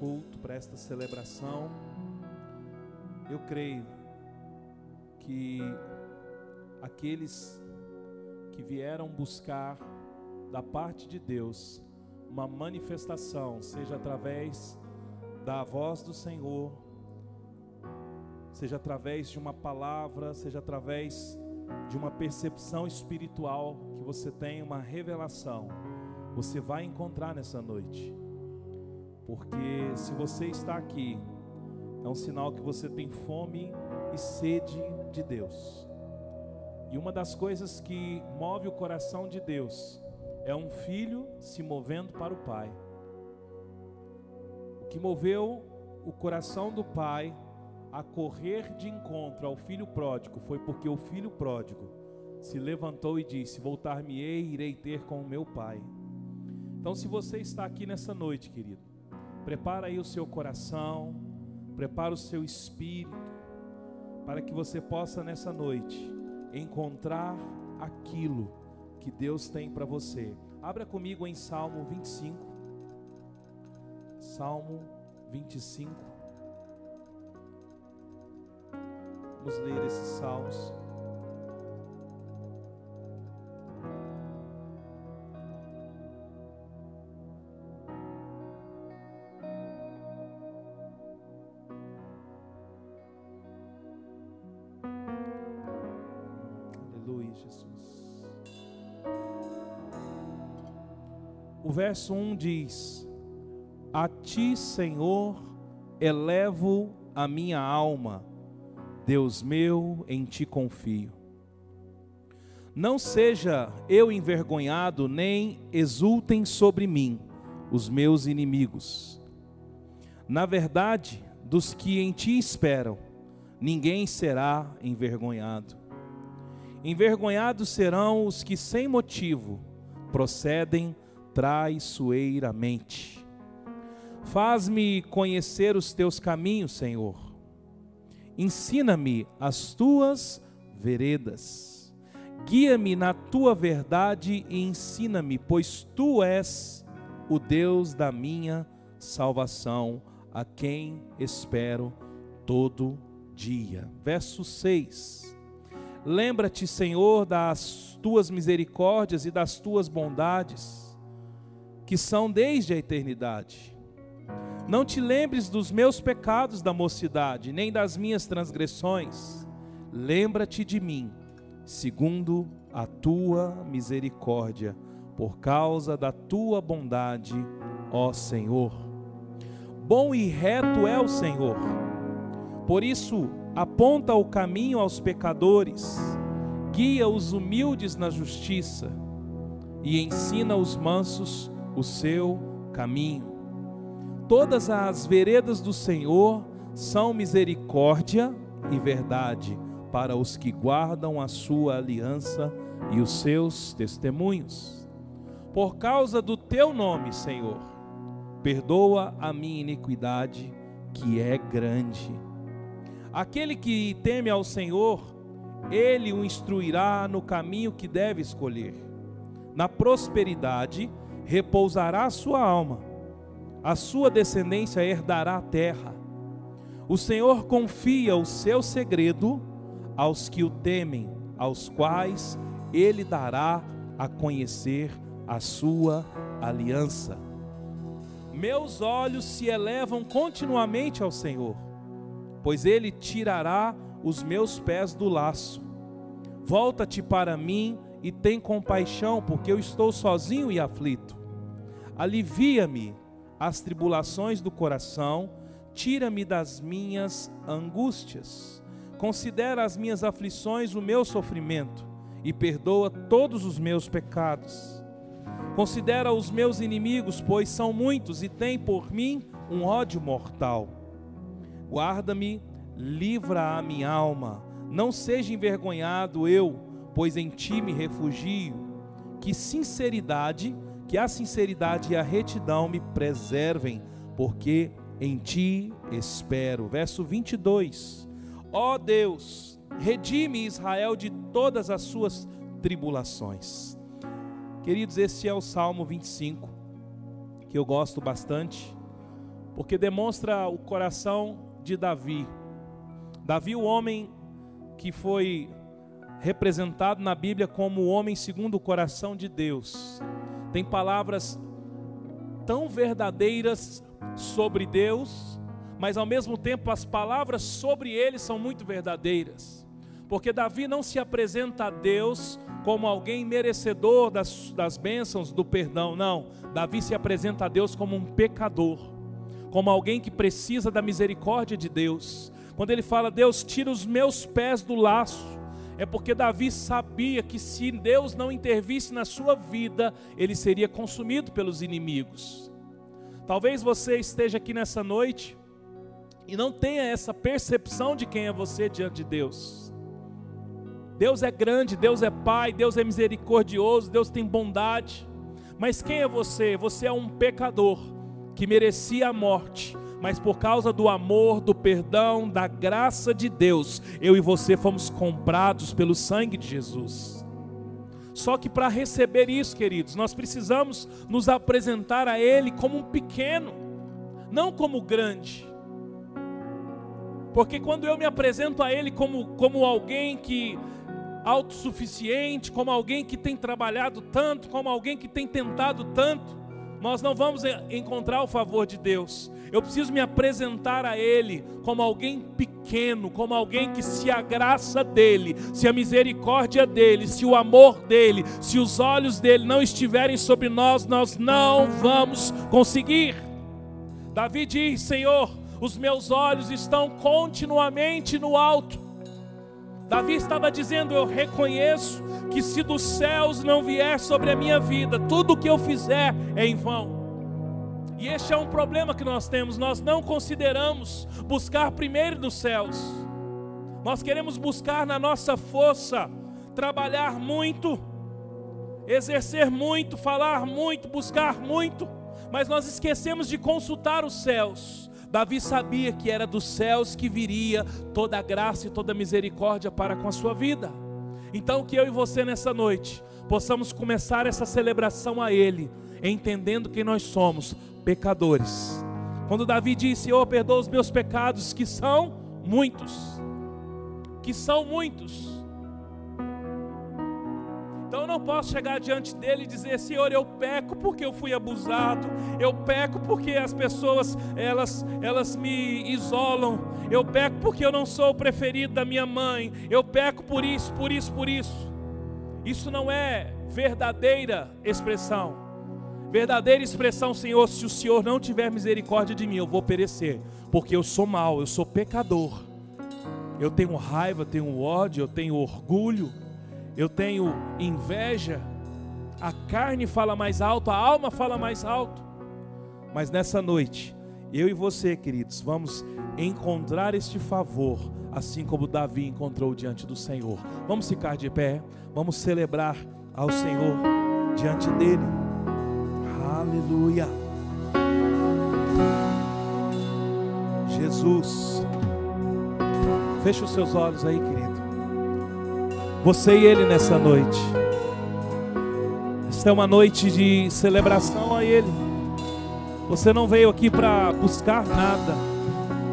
culto, para esta celebração. Eu creio que aqueles que vieram buscar da parte de Deus uma manifestação, seja através da voz do Senhor, seja através de uma palavra, seja através de uma percepção espiritual que você tem, uma revelação, você vai encontrar nessa noite. Porque se você está aqui, é um sinal que você tem fome e sede de Deus. E uma das coisas que move o coração de Deus é um filho se movendo para o Pai. O que moveu o coração do Pai a correr de encontro ao filho pródigo foi porque o filho pródigo se levantou e disse: Voltar-me-ei, irei ter com o meu Pai. Então, se você está aqui nessa noite, querido, prepara aí o seu coração, prepara o seu espírito, para que você possa nessa noite encontrar aquilo que Deus tem para você. Abra comigo em Salmo 25. Salmo 25. Vamos ler esses salmos. Verso 1 diz: A ti, Senhor, elevo a minha alma, Deus meu, em ti confio. Não seja eu envergonhado, nem exultem sobre mim os meus inimigos. Na verdade, dos que em ti esperam, ninguém será envergonhado. Envergonhados serão os que sem motivo procedem traiçoeiramente. Faz-me conhecer os teus caminhos, Senhor. Ensina-me as tuas veredas. Guia-me na tua verdade e ensina-me, pois tu és o Deus da minha salvação, a quem espero todo dia. Verso 6. Lembra-te, Senhor, das tuas misericórdias e das tuas bondades que são desde a eternidade. Não te lembres dos meus pecados da mocidade, nem das minhas transgressões. Lembra-te de mim, segundo a tua misericórdia, por causa da tua bondade, ó Senhor. Bom e reto é o Senhor, por isso aponta o caminho aos pecadores, guia os humildes na justiça e ensina os mansos o seu caminho. Todas as veredas do Senhor são misericórdia e verdade para os que guardam a sua aliança e os seus testemunhos. Por causa do teu nome, Senhor, perdoa a minha iniquidade, que é grande. Aquele que teme ao Senhor, ele o instruirá no caminho que deve escolher. Na prosperidade, repousará a sua alma, a sua descendência herdará a terra. O Senhor confia o seu segredo aos que o temem, aos quais ele dará a conhecer a sua aliança. Meus olhos se elevam continuamente ao Senhor, pois ele tirará os meus pés do laço. Volta-te para mim e tem compaixão, porque eu estou sozinho e aflito. Alivia-me as tribulações do coração, tira-me das minhas angústias. Considera as minhas aflições o meu sofrimento e perdoa todos os meus pecados. Considera os meus inimigos, pois são muitos e tem por mim um ódio mortal. Guarda-me, livra a minha alma. Não seja envergonhado eu, pois em ti me refugio. Que sinceridade que a sinceridade e a retidão me preservem, porque em ti espero. Verso 22. Ó Deus, redime Israel de todas as suas tribulações. Queridos, esse é o Salmo 25, que eu gosto bastante, porque demonstra o coração de Davi. Davi, o homem que foi representado na Bíblia como o homem segundo o coração de Deus, tem palavras tão verdadeiras sobre Deus, mas ao mesmo tempo as palavras sobre ele são muito verdadeiras, porque Davi não se apresenta a Deus como alguém merecedor das, das bênçãos do perdão, não. Davi se apresenta a Deus como um pecador, como alguém que precisa da misericórdia de Deus. Quando ele fala, Deus, tira os meus pés do laço, é porque Davi sabia que se Deus não intervisse na sua vida, ele seria consumido pelos inimigos. Talvez você esteja aqui nessa noite e não tenha essa percepção de quem é você diante de Deus. Deus é grande, Deus é Pai, Deus é misericordioso, Deus tem bondade. Mas quem é você? Você é um pecador que merecia a morte, mas por causa do amor, do perdão, da graça de Deus, eu e você fomos comprados pelo sangue de Jesus. Só que para receber isso, queridos, nós precisamos nos apresentar a Ele como um pequeno, não como grande. Porque quando eu me apresento a Ele como, como alguém que autossuficiente, como alguém que tem trabalhado tanto, como alguém que tem tentado tanto, nós não vamos encontrar o favor de Deus. Eu preciso me apresentar a Ele como alguém pequeno, como alguém que se a graça dEle, se a misericórdia dEle, se o amor dEle, se os olhos dEle não estiverem sobre nós, nós não vamos conseguir. Davi diz: Senhor, os meus olhos estão continuamente no alto Davi estava dizendo: Eu reconheço que se dos céus não vier sobre a minha vida, tudo o que eu fizer é em vão. E este é um problema que nós temos, nós não consideramos buscar primeiro dos céus, nós queremos buscar na nossa força, trabalhar muito, exercer muito, falar muito, buscar muito, mas nós esquecemos de consultar os céus, Davi sabia que era dos céus que viria toda a graça e toda a misericórdia para com a sua vida. Então, que eu e você nessa noite possamos começar essa celebração a Ele, entendendo que nós somos pecadores. Quando Davi disse: Senhor, perdoa os meus pecados, que são muitos, que são muitos. Então eu não posso chegar diante dele e dizer: Senhor, eu peco porque eu fui abusado, eu peco porque as pessoas elas, elas me isolam, eu peco porque eu não sou o preferido da minha mãe, eu peco por isso, por isso, por isso. Isso não é verdadeira expressão. Verdadeira expressão, Senhor, se o Senhor não tiver misericórdia de mim, eu vou perecer, porque eu sou mau, eu sou pecador. Eu tenho raiva, tenho ódio, eu tenho orgulho eu tenho inveja, a carne fala mais alto, a alma fala mais alto. Mas nessa noite, eu e você, queridos, vamos encontrar este favor, assim como Davi encontrou diante do Senhor. Vamos ficar de pé, vamos celebrar ao Senhor diante dele. Aleluia. Jesus, feche os seus olhos aí, querido. Você e Ele nessa noite. Esta é uma noite de celebração a Ele. Você não veio aqui para buscar nada.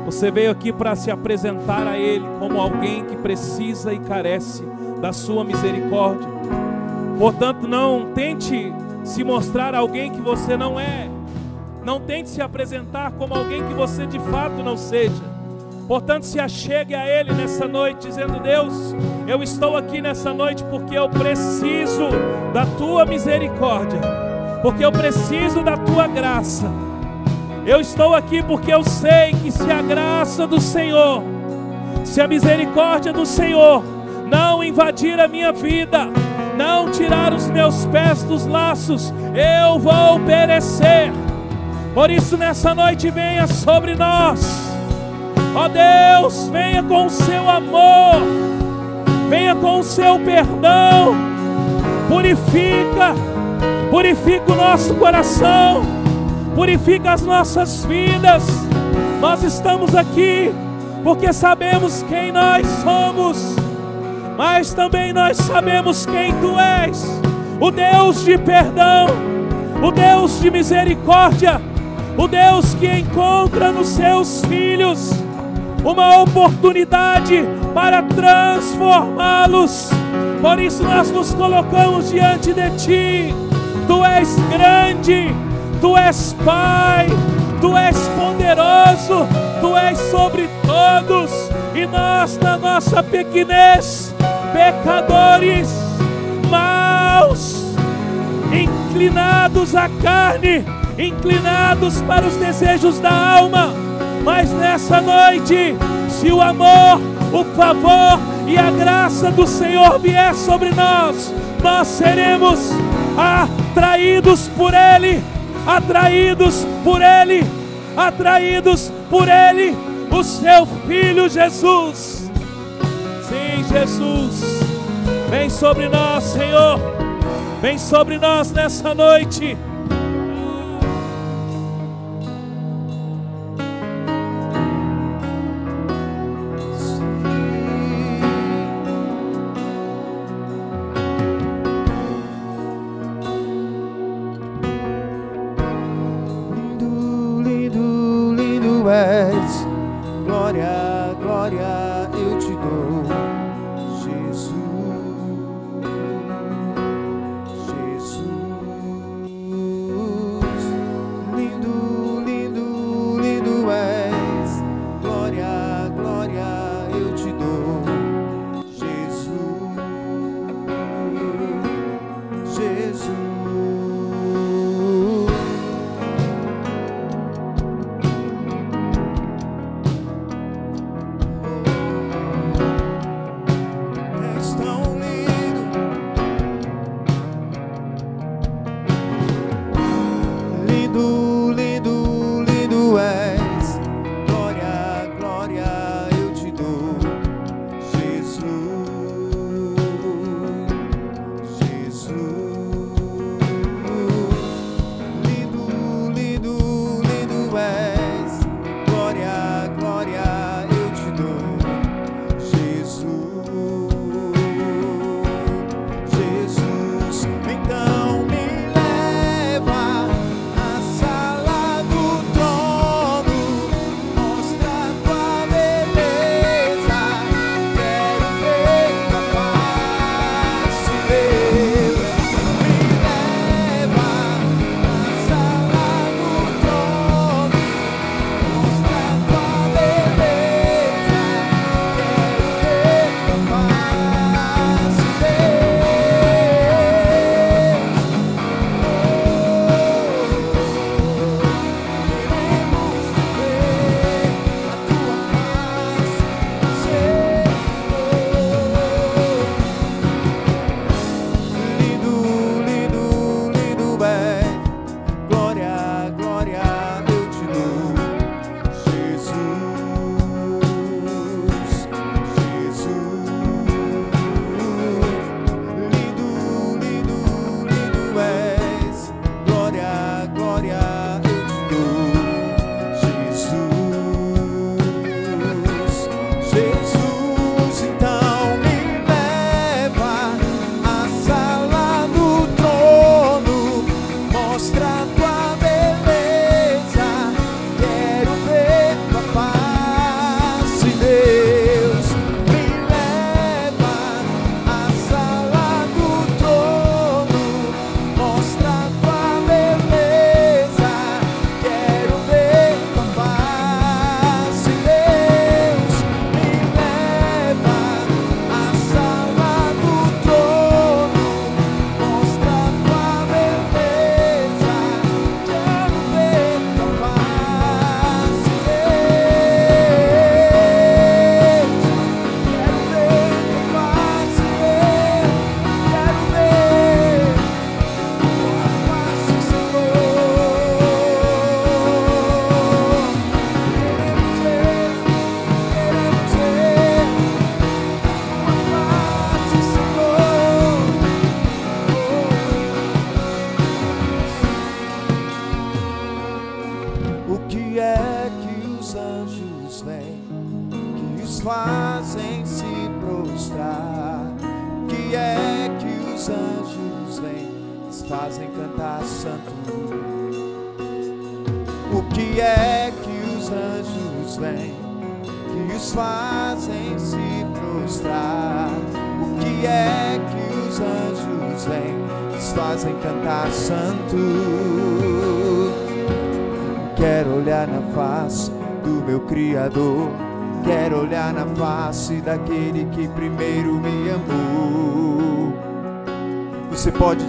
Você veio aqui para se apresentar a Ele como alguém que precisa e carece da Sua misericórdia. Portanto, não tente se mostrar alguém que você não é. Não tente se apresentar como alguém que você de fato não seja. Portanto, se achegue a Ele nessa noite, dizendo: Deus, eu estou aqui nessa noite porque eu preciso da Tua misericórdia, porque eu preciso da Tua graça. Eu estou aqui porque eu sei que se a graça do Senhor, se a misericórdia do Senhor não invadir a minha vida, não tirar os meus pés dos laços, eu vou perecer. Por isso, nessa noite, venha sobre nós Ó oh Deus, venha com o seu amor, venha com o seu perdão, purifica, purifica o nosso coração, purifica as nossas vidas. Nós estamos aqui porque sabemos quem nós somos, mas também nós sabemos quem tu és, o Deus de perdão, o Deus de misericórdia o Deus que encontra nos seus filhos uma oportunidade para transformá-los. Por isso nós nos colocamos diante de Ti. Tu és grande, Tu és Pai, Tu és poderoso, Tu és sobre todos. E nós, na nossa pequenez, pecadores, maus, inclinados à carne, inclinados para os desejos da alma. Mas nessa noite, se o amor, o favor e a graça do Senhor vier sobre nós, nós seremos atraídos por Ele, atraídos por Ele, atraídos por Ele, o seu Filho Jesus. Sim, Jesus, vem sobre nós, Senhor, vem sobre nós nessa noite.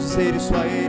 ser isso aí.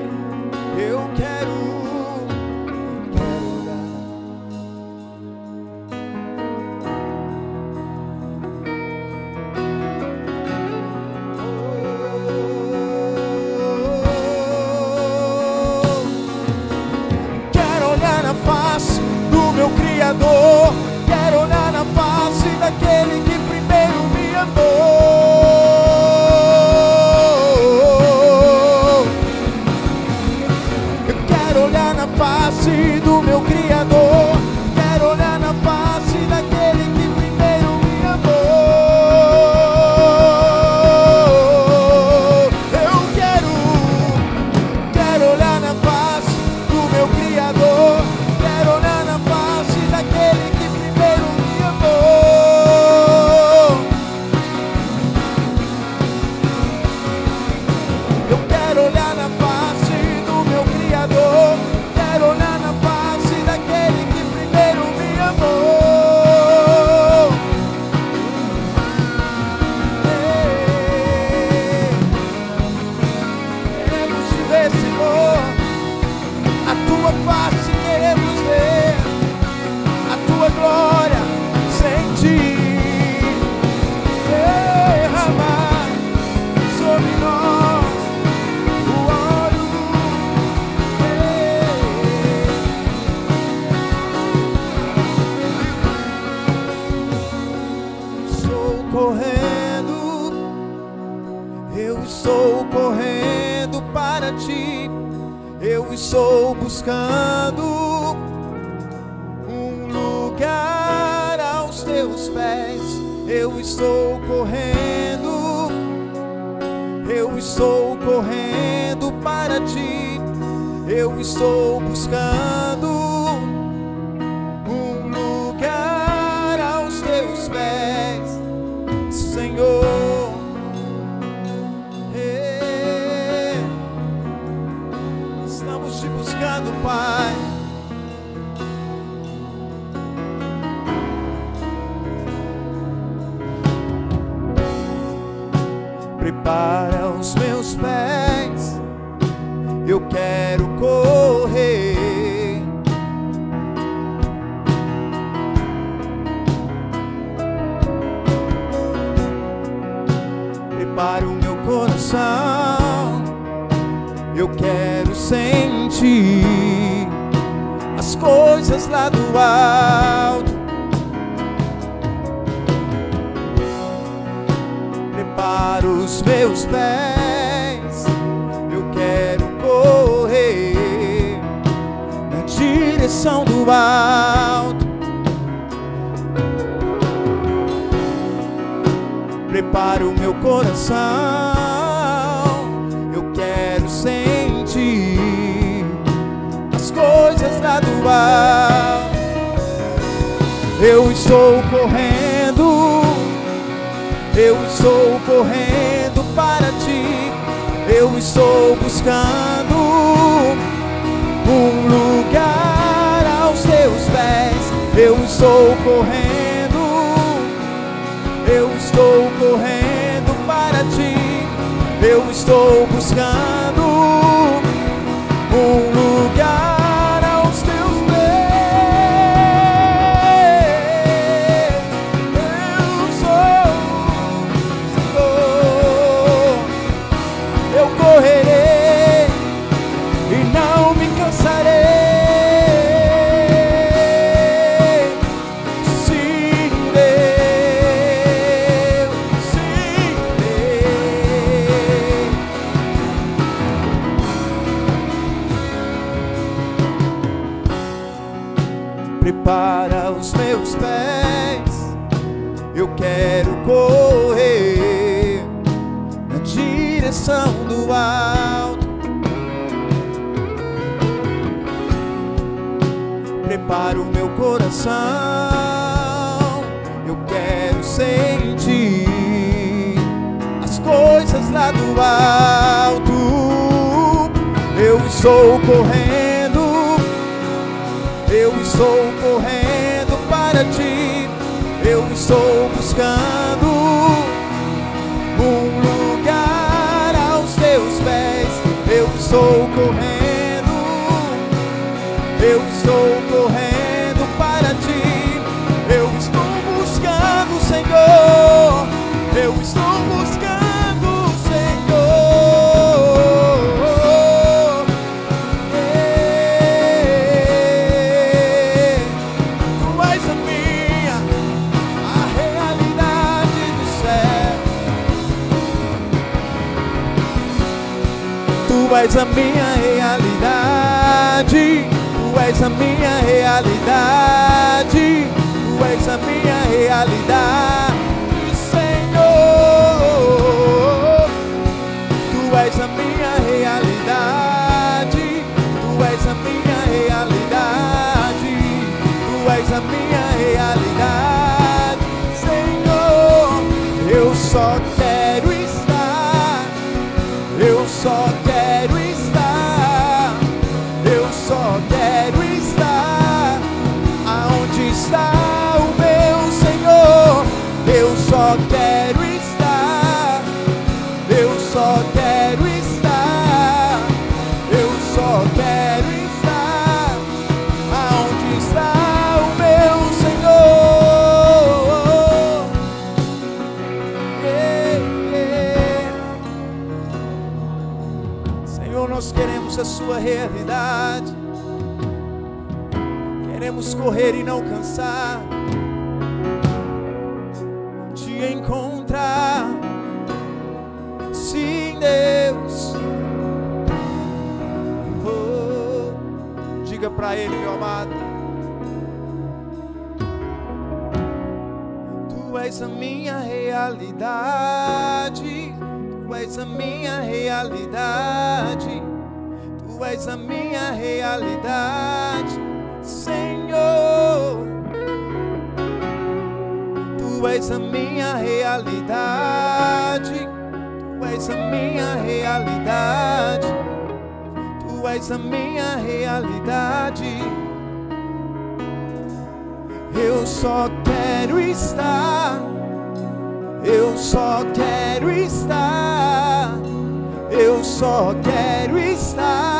do. Eu estou correndo, eu estou correndo para ti, eu estou buscando um lugar aos teus pés. Eu estou correndo, eu estou correndo para ti, eu estou buscando um lugar. Coração. Eu quero sentir as coisas lá do alto. Eu estou correndo, eu estou correndo para ti. Eu estou buscando um lugar aos teus pés. Eu estou correndo, eu estou correndo és a minha realidade, Tu és a minha realidade, Tu és a minha realidade, Senhor. Tu és a minha realidade, Tu és a minha realidade, Tu és a minha realidade, Senhor. Eu só quero estar. Eu só quero realidade. Queremos correr e não cansar. Te encontrar. Sim, Deus. Oh, diga para Ele, meu amado. Tu és a minha realidade. Tu és a minha realidade. És a minha realidade, Senhor. Tu és a minha realidade. Tu és a minha realidade. Tu és a minha realidade. Eu só quero estar. Eu só quero estar. Eu só quero estar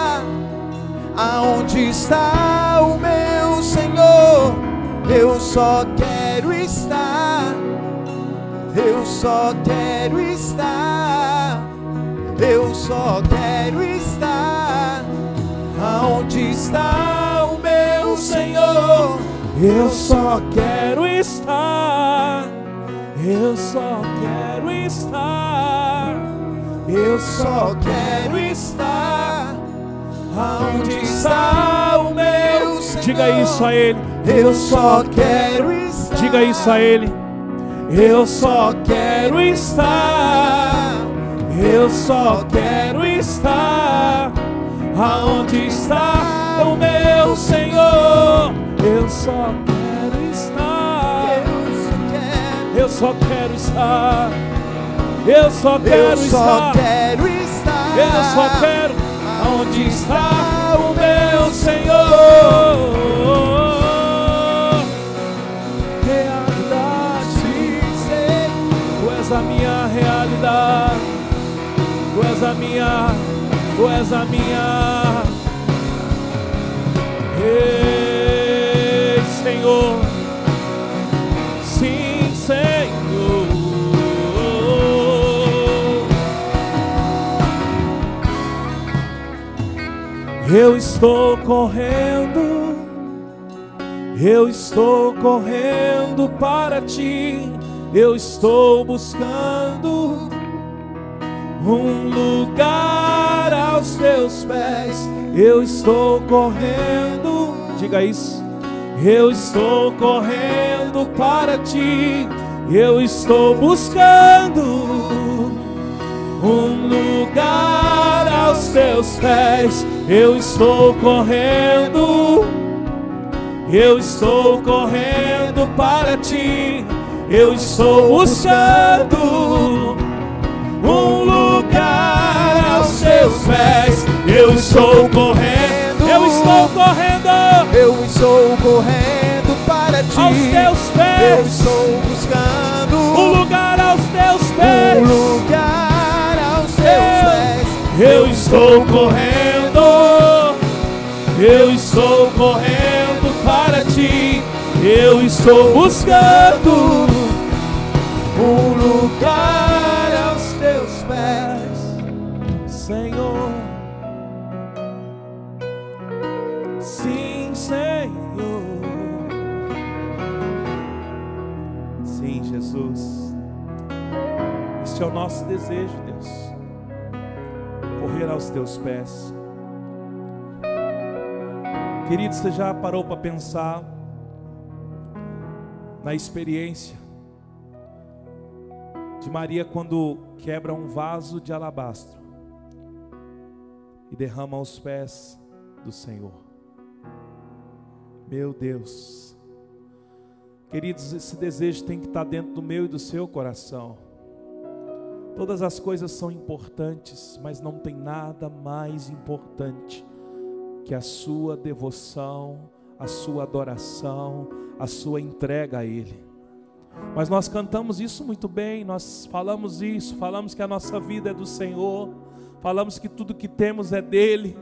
aonde está o meu Senhor. Eu só quero estar. Eu só quero estar. Eu só quero estar aonde está o meu Senhor. Eu só quero estar, eu só quero estar, Eu só quero estar aonde está o meu Senhor. Diga isso a Ele, Eu só quero estar. diga isso a Ele. Eu só quero estar, eu só quero estar aonde está o meu Senhor. Eu só quero estar. Eu só quero. Eu só quero estar. Eu só estar. quero estar. Eu só quero. Onde está o meu Senhor? Realidade. Tu és a minha realidade. Tu és a minha. Tu és a minha. Ei, Eu estou correndo, eu estou correndo para ti, eu estou buscando um lugar aos teus pés, eu estou correndo, diga isso, eu estou correndo para ti, eu estou buscando um lugar aos teus pés. Eu estou correndo, Eu estou correndo para ti. Eu estou buscando um lugar aos teus pés. Eu estou correndo. Eu estou correndo. Eu estou correndo para ti. Aos teus pés. Eu estou buscando um lugar aos teus pés. Um lugar aos teus pés. Eu estou correndo. Eu estou correndo para ti. Eu estou buscando um lugar aos teus pés, Senhor. Sim, Senhor. Sim, Jesus. Este é o nosso desejo, Deus. Correr aos teus pés. Querido, você já parou para pensar na experiência de Maria quando quebra um vaso de alabastro e derrama aos pés do Senhor? Meu Deus, queridos, esse desejo tem que estar dentro do meu e do seu coração. Todas as coisas são importantes, mas não tem nada mais importante que a sua devoção, a sua adoração, a sua entrega a Ele. Mas nós cantamos isso muito bem, nós falamos isso, falamos que a nossa vida é do Senhor, falamos que tudo que temos é dele.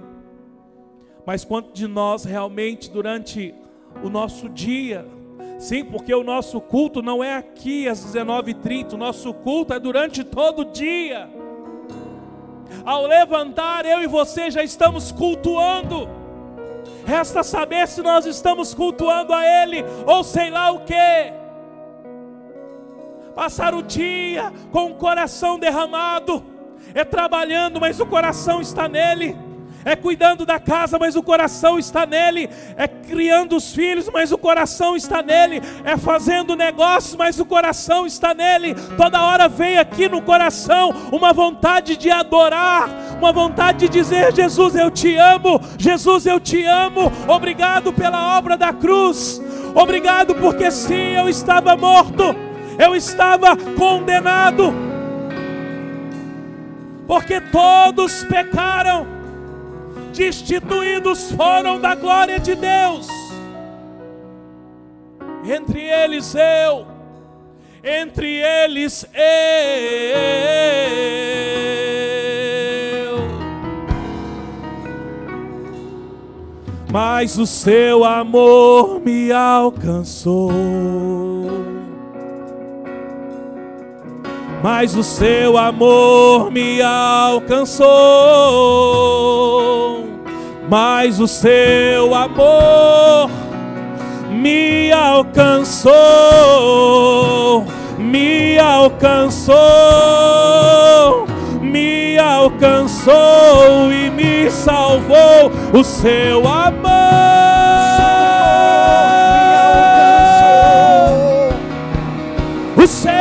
Mas quanto de nós realmente durante o nosso dia, sim, porque o nosso culto não é aqui às 19h30, o nosso culto é durante todo o dia. Ao levantar, eu e você já estamos cultuando. Resta saber se nós estamos cultuando a Ele ou sei lá o que. Passar o dia com o coração derramado, é trabalhando, mas o coração está nele é cuidando da casa, mas o coração está nele, é criando os filhos, mas o coração está nele, é fazendo negócios, mas o coração está nele. Toda hora vem aqui no coração uma vontade de adorar, uma vontade de dizer: Jesus, eu te amo, Jesus, eu te amo, obrigado pela obra da cruz, obrigado porque sim, eu estava morto, eu estava condenado, porque todos pecaram destituídos foram da glória de Deus. Entre eles eu, entre eles eu. Mas o seu amor me alcançou. Mas o seu amor me alcançou. Mas o seu amor me alcançou, me alcançou, me alcançou e me salvou o seu amor. O seu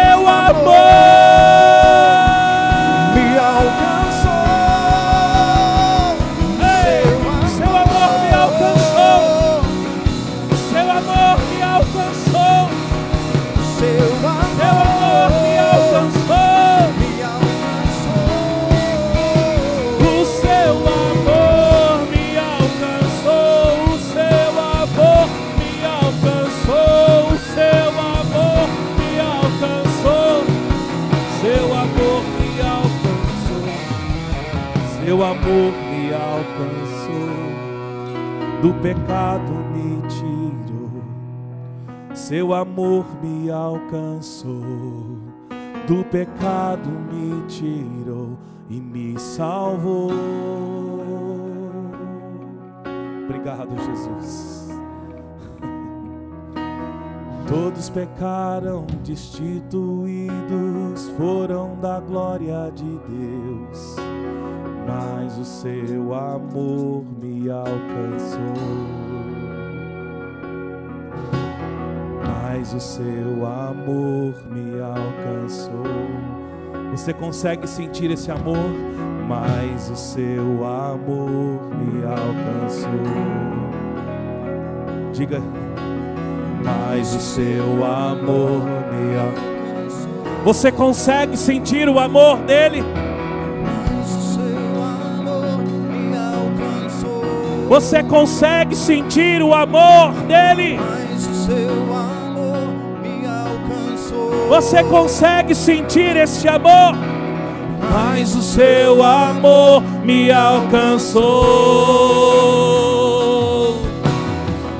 do pecado me tirou. Seu amor me alcançou, do pecado me tirou e me salvou. Obrigado, Jesus. Todos pecaram, destituídos foram da glória de Deus mas o seu amor me alcançou. Mas o seu amor me alcançou. Você consegue sentir esse amor? Mas o seu amor me alcançou. Diga, mas o seu amor me alcançou. Você consegue sentir o amor dele? Você consegue sentir o amor dele? Mas o seu amor me alcançou. Você consegue sentir este amor? Mas o seu amor me alcançou.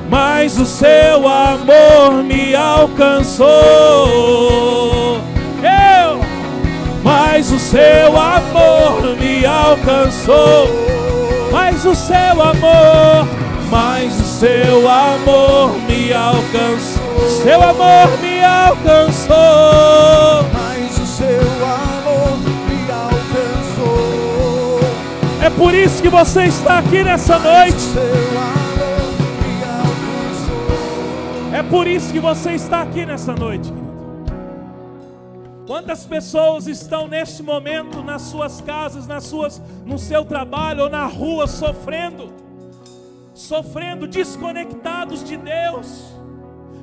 Mas o seu amor me alcançou. Eu, mas o seu amor me alcançou mas o seu amor, mas o seu amor me alcançou. Seu amor me alcançou. Mas o seu amor me alcançou. É por isso que você está aqui nessa noite. Seu amor me alcançou. É por isso que você está aqui nessa noite. Quantas pessoas estão neste momento nas suas casas, nas suas, no seu trabalho ou na rua sofrendo, sofrendo, desconectados de Deus?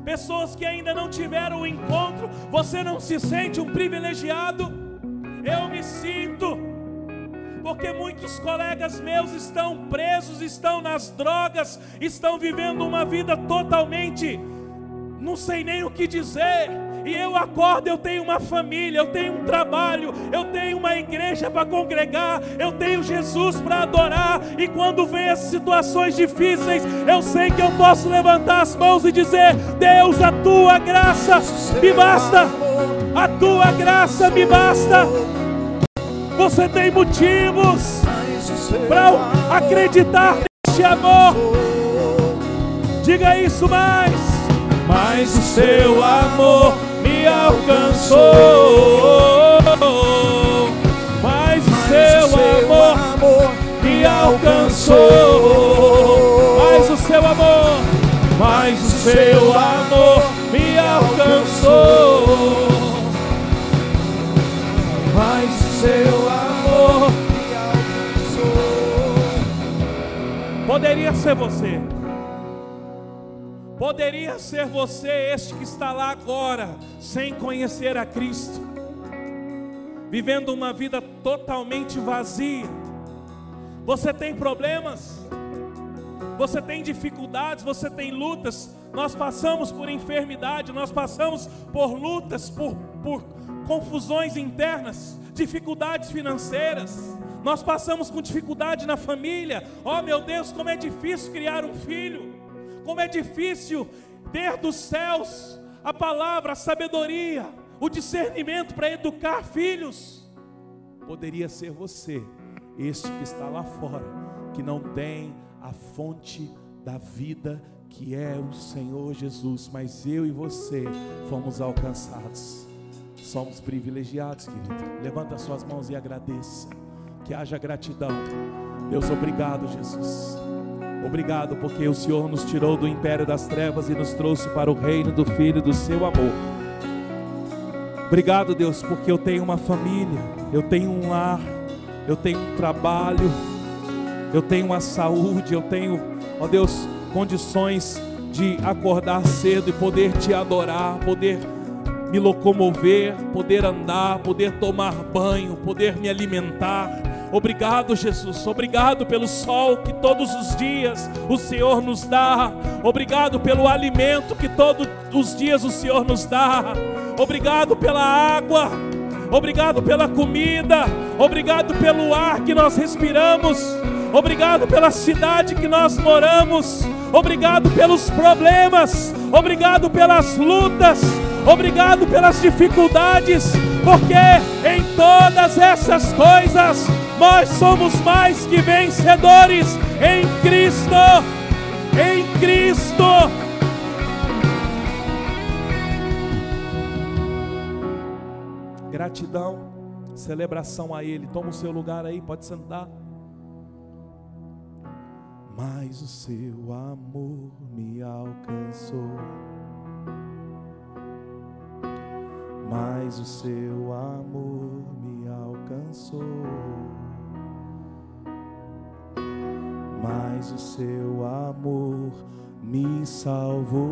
Pessoas que ainda não tiveram o encontro, você não se sente um privilegiado? Eu me sinto, porque muitos colegas meus estão presos, estão nas drogas, estão vivendo uma vida totalmente, não sei nem o que dizer e eu acordo, eu tenho uma família, eu tenho um trabalho, eu tenho uma igreja para congregar, eu tenho Jesus para adorar, e quando vem as situações difíceis, eu sei que eu posso levantar as mãos e dizer: Deus, a tua graça me basta, a tua graça me basta. Você tem motivos para acreditar neste amor. Diga isso mais. Mas o seu amor alcançou. Mas o seu amor me alcançou. Mas o seu amor, mas o seu amor me alcançou. Mas o seu amor me alcançou. Poderia ser você. Poderia ser você este que está lá agora, sem conhecer a Cristo, vivendo uma vida totalmente vazia. Você tem problemas, você tem dificuldades, você tem lutas. Nós passamos por enfermidade, nós passamos por lutas, por, por confusões internas, dificuldades financeiras. Nós passamos com dificuldade na família. Oh meu Deus, como é difícil criar um filho como é difícil ter dos céus a palavra, a sabedoria, o discernimento para educar filhos. Poderia ser você, este que está lá fora, que não tem a fonte da vida que é o Senhor Jesus, mas eu e você fomos alcançados. Somos privilegiados, querido. Levanta suas mãos e agradeça. Que haja gratidão. Deus, obrigado, Jesus. Obrigado porque o Senhor nos tirou do império das trevas e nos trouxe para o reino do Filho do seu amor. Obrigado, Deus, porque eu tenho uma família, eu tenho um lar, eu tenho um trabalho, eu tenho uma saúde, eu tenho, ó Deus, condições de acordar cedo e poder te adorar, poder me locomover, poder andar, poder tomar banho, poder me alimentar Obrigado, Jesus. Obrigado pelo sol que todos os dias o Senhor nos dá. Obrigado pelo alimento que todos os dias o Senhor nos dá. Obrigado pela água. Obrigado pela comida. Obrigado pelo ar que nós respiramos. Obrigado pela cidade que nós moramos. Obrigado pelos problemas. Obrigado pelas lutas. Obrigado pelas dificuldades. Porque em todas essas coisas nós somos mais que vencedores em Cristo. Em Cristo. Gratidão, celebração a Ele. Toma o seu lugar aí, pode sentar. Mas o seu amor me alcançou. Mas o seu amor me alcançou. mas o seu amor me salvou.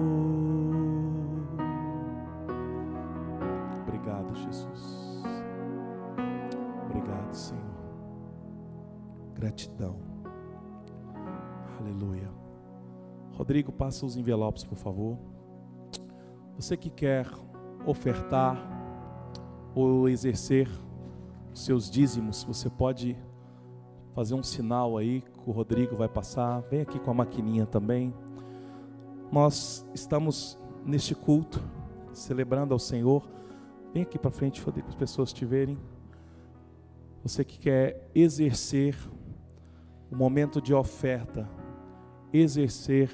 Obrigado, Jesus. Obrigado, Senhor. Gratidão. Aleluia. Rodrigo, passa os envelopes, por favor. Você que quer ofertar ou exercer os seus dízimos, você pode fazer um sinal aí que o Rodrigo vai passar. Vem aqui com a maquininha também. Nós estamos neste culto celebrando ao Senhor. Vem aqui para frente, Rodrigo, para as pessoas te verem. Você que quer exercer o momento de oferta, exercer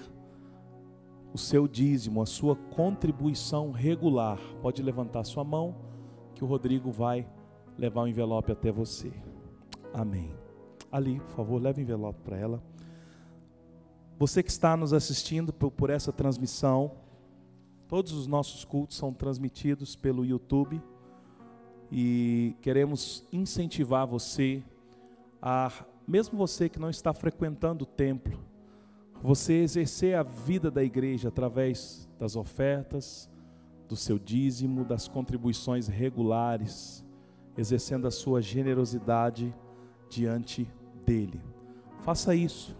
o seu dízimo, a sua contribuição regular, pode levantar sua mão, que o Rodrigo vai levar o envelope até você. Amém. Ali, por favor, leve o envelope para ela. Você que está nos assistindo por, por essa transmissão, todos os nossos cultos são transmitidos pelo YouTube e queremos incentivar você a, mesmo você que não está frequentando o templo, você exercer a vida da igreja através das ofertas, do seu dízimo, das contribuições regulares, exercendo a sua generosidade diante dele. Faça isso.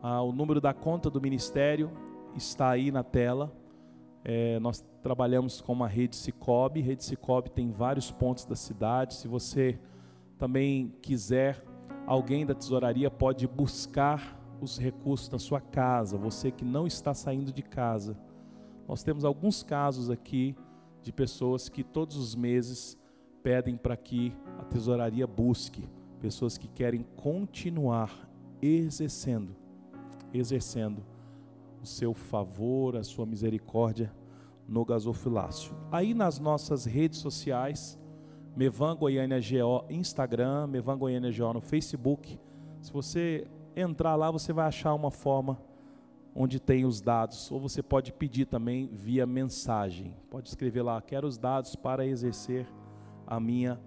Ah, o número da conta do ministério está aí na tela. É, nós trabalhamos com uma rede Cicobi. Rede Cicobi tem vários pontos da cidade. Se você também quiser, alguém da tesouraria pode buscar os recursos da sua casa, você que não está saindo de casa. Nós temos alguns casos aqui de pessoas que todos os meses pedem para que a tesouraria busque pessoas que querem continuar exercendo, exercendo o seu favor, a sua misericórdia no gasofilácio. Aí nas nossas redes sociais, Mevan Goiânia GO Instagram, Mevan Goiânia GO no Facebook. Se você entrar lá, você vai achar uma forma onde tem os dados, ou você pode pedir também via mensagem. Pode escrever lá, quero os dados para exercer a minha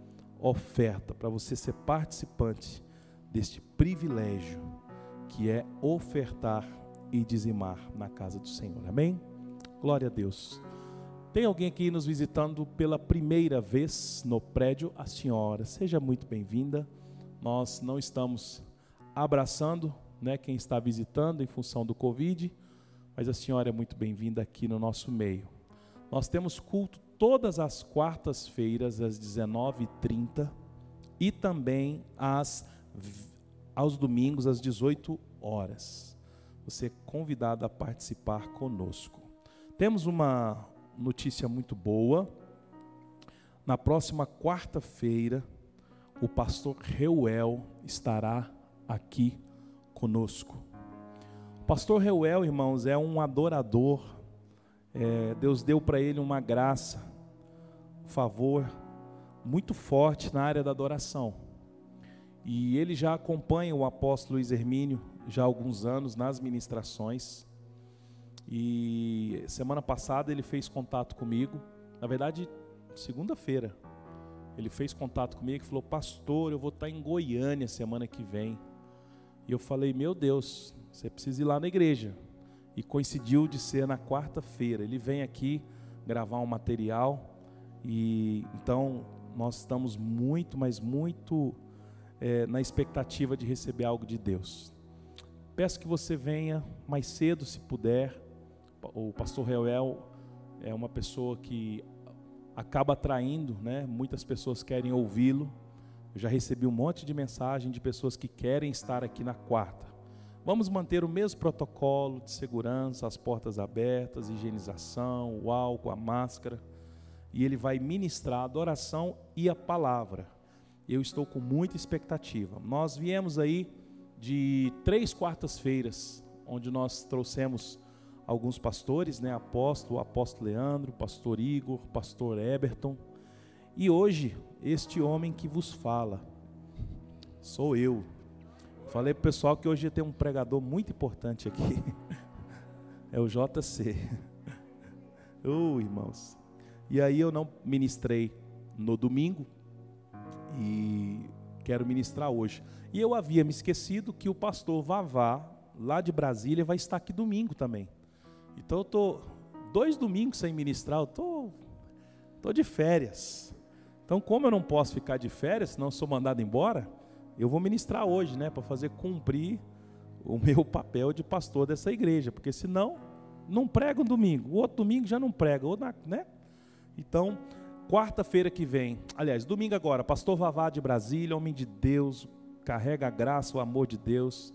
oferta, para você ser participante deste privilégio que é ofertar e dizimar na casa do Senhor. Amém? Glória a Deus. Tem alguém aqui nos visitando pela primeira vez no prédio? A senhora, seja muito bem-vinda. Nós não estamos abraçando né, quem está visitando em função do Covid, mas a senhora é muito bem-vinda aqui no nosso meio. Nós temos culto todas as quartas-feiras às 19h30 e também às, aos domingos às 18 horas. Você é convidado a participar conosco. Temos uma notícia muito boa. Na próxima quarta-feira, o pastor Reuel estará aqui conosco. O pastor Reuel, irmãos, é um adorador. É, Deus deu para ele uma graça, um favor muito forte na área da adoração. E ele já acompanha o apóstolo Luiz Hermínio já há alguns anos nas ministrações. E semana passada ele fez contato comigo. Na verdade, segunda-feira. Ele fez contato comigo e falou: Pastor, eu vou estar em Goiânia semana que vem. E eu falei: Meu Deus, você precisa ir lá na igreja. E coincidiu de ser na quarta-feira. Ele vem aqui gravar um material. E então nós estamos muito, mas muito é, na expectativa de receber algo de Deus. Peço que você venha mais cedo, se puder. O pastor Reuel é uma pessoa que acaba atraindo, né? Muitas pessoas querem ouvi-lo. Eu já recebi um monte de mensagem de pessoas que querem estar aqui na quarta. Vamos manter o mesmo protocolo de segurança, as portas abertas, higienização, o álcool, a máscara. E ele vai ministrar a adoração e a palavra. Eu estou com muita expectativa. Nós viemos aí de três quartas-feiras, onde nós trouxemos alguns pastores, né? Apóstolo, apóstolo Leandro, pastor Igor, pastor Eberton. E hoje este homem que vos fala. Sou eu. Falei para o pessoal que hoje tem um pregador muito importante aqui. É o JC. Oh, irmãos. E aí eu não ministrei no domingo e quero ministrar hoje. E eu havia me esquecido que o pastor Vavá, lá de Brasília, vai estar aqui domingo também. Então eu tô dois domingos sem ministrar, eu tô, tô de férias. Então, como eu não posso ficar de férias, senão sou mandado embora, eu vou ministrar hoje, né, para fazer cumprir o meu papel de pastor dessa igreja, porque senão não prega um domingo, o outro domingo já não prega, né? Então, quarta-feira que vem, aliás, domingo agora, pastor Vavá de Brasília, homem de Deus, carrega a graça, o amor de Deus,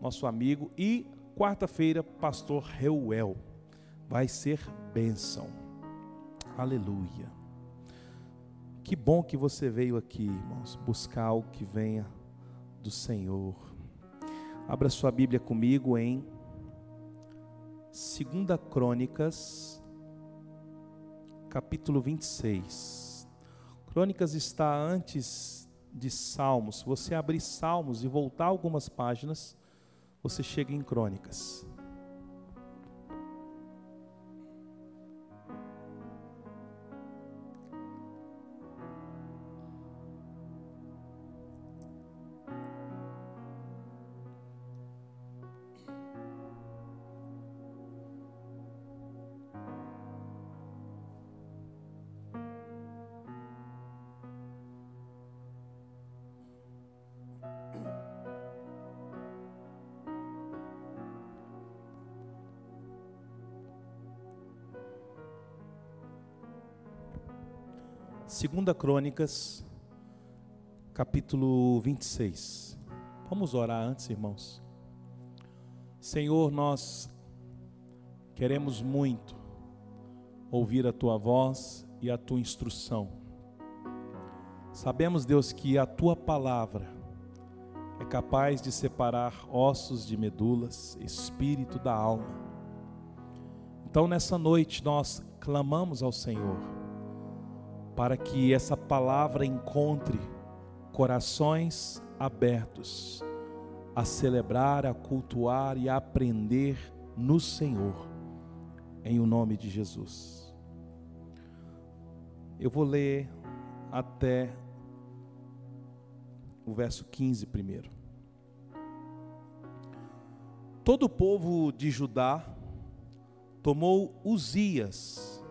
nosso amigo, e quarta-feira, pastor Reuel, vai ser bênção, aleluia. Que bom que você veio aqui, irmãos, buscar algo que venha do Senhor. Abra sua Bíblia comigo em 2 Crônicas, capítulo 26. Crônicas está antes de Salmos. Se você abrir Salmos e voltar algumas páginas, você chega em Crônicas. Segunda Crônicas, capítulo 26. Vamos orar antes, irmãos. Senhor, nós queremos muito ouvir a tua voz e a tua instrução. Sabemos, Deus, que a tua palavra é capaz de separar ossos de medulas, espírito da alma. Então, nessa noite, nós clamamos ao Senhor para que essa palavra encontre corações abertos a celebrar, a cultuar e a aprender no Senhor, em o nome de Jesus. Eu vou ler até o verso 15 primeiro. Todo o povo de Judá tomou Uzias,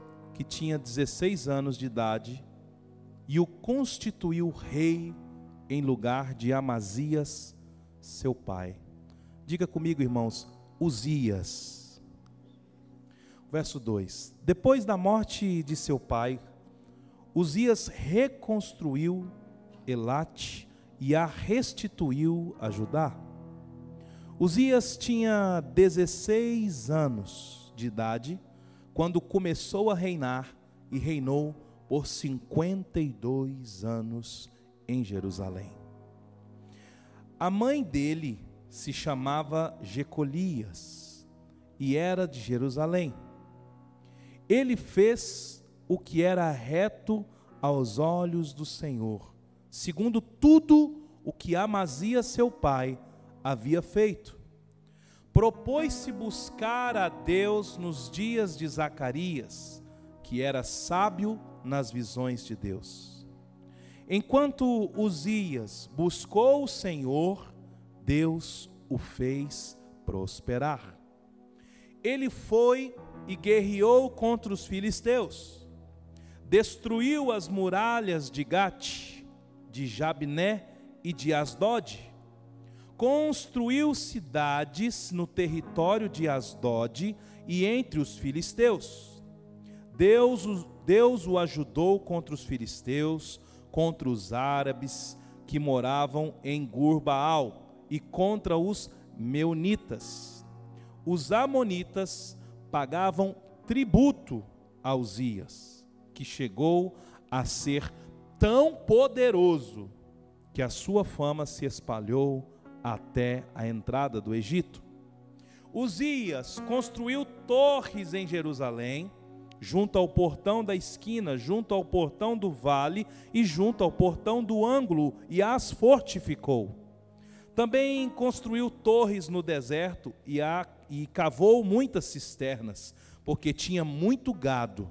que tinha 16 anos de idade, e o constituiu rei em lugar de Amazias, seu pai. Diga comigo, irmãos, Uzias. Verso 2: Depois da morte de seu pai, Uzias reconstruiu Elate e a restituiu a Judá. Uzias tinha 16 anos de idade quando começou a reinar e reinou por 52 anos em Jerusalém. A mãe dele se chamava Jecolias e era de Jerusalém. Ele fez o que era reto aos olhos do Senhor, segundo tudo o que Amazia seu pai havia feito propôs-se buscar a Deus nos dias de Zacarias, que era sábio nas visões de Deus. Enquanto Uzias buscou o Senhor, Deus o fez prosperar. Ele foi e guerreou contra os filisteus, destruiu as muralhas de Gate, de Jabné e de Asdod, construiu cidades no território de Asdod e entre os filisteus. Deus, Deus o ajudou contra os filisteus, contra os árabes que moravam em Gurbaal e contra os meunitas. Os amonitas pagavam tributo a Uzias, que chegou a ser tão poderoso que a sua fama se espalhou até a entrada do Egito. Uzias construiu torres em Jerusalém, junto ao portão da esquina, junto ao portão do vale e junto ao portão do ângulo, e as fortificou. Também construiu torres no deserto e, a, e cavou muitas cisternas, porque tinha muito gado,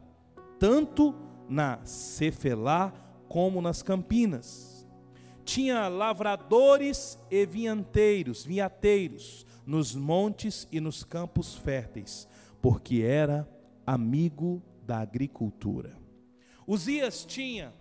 tanto na Cefelá como nas campinas tinha lavradores e vinhateiros, vinhateiros nos montes e nos campos férteis, porque era amigo da agricultura. Uzias tinha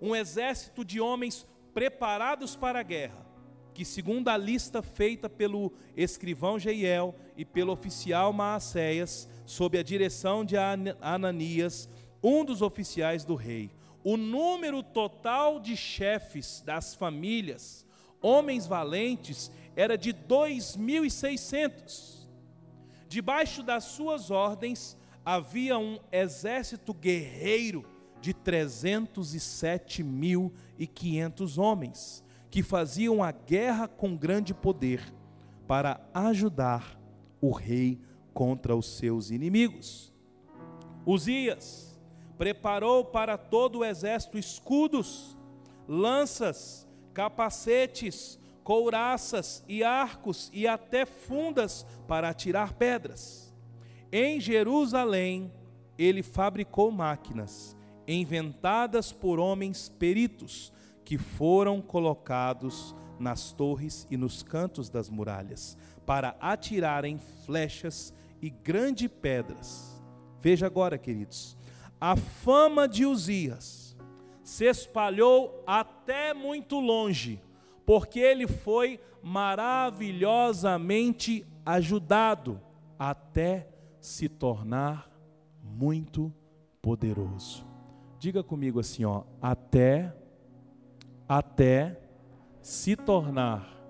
um exército de homens preparados para a guerra, que, segundo a lista feita pelo escrivão Jeiel e pelo oficial Maacéias, sob a direção de Ananias, um dos oficiais do rei, o número total de chefes das famílias, homens valentes, era de 2.600. Debaixo das suas ordens havia um exército guerreiro de 307.500 homens, que faziam a guerra com grande poder para ajudar o rei contra os seus inimigos. Uzias preparou para todo o exército escudos, lanças, capacetes, couraças e arcos e até fundas para atirar pedras. Em Jerusalém, ele fabricou máquinas inventadas por homens peritos que foram colocados nas torres e nos cantos das muralhas para atirarem flechas e grandes pedras. Veja agora, queridos, a fama de Uzias se espalhou até muito longe, porque ele foi maravilhosamente ajudado até se tornar muito poderoso. Diga comigo assim, ó, até até se tornar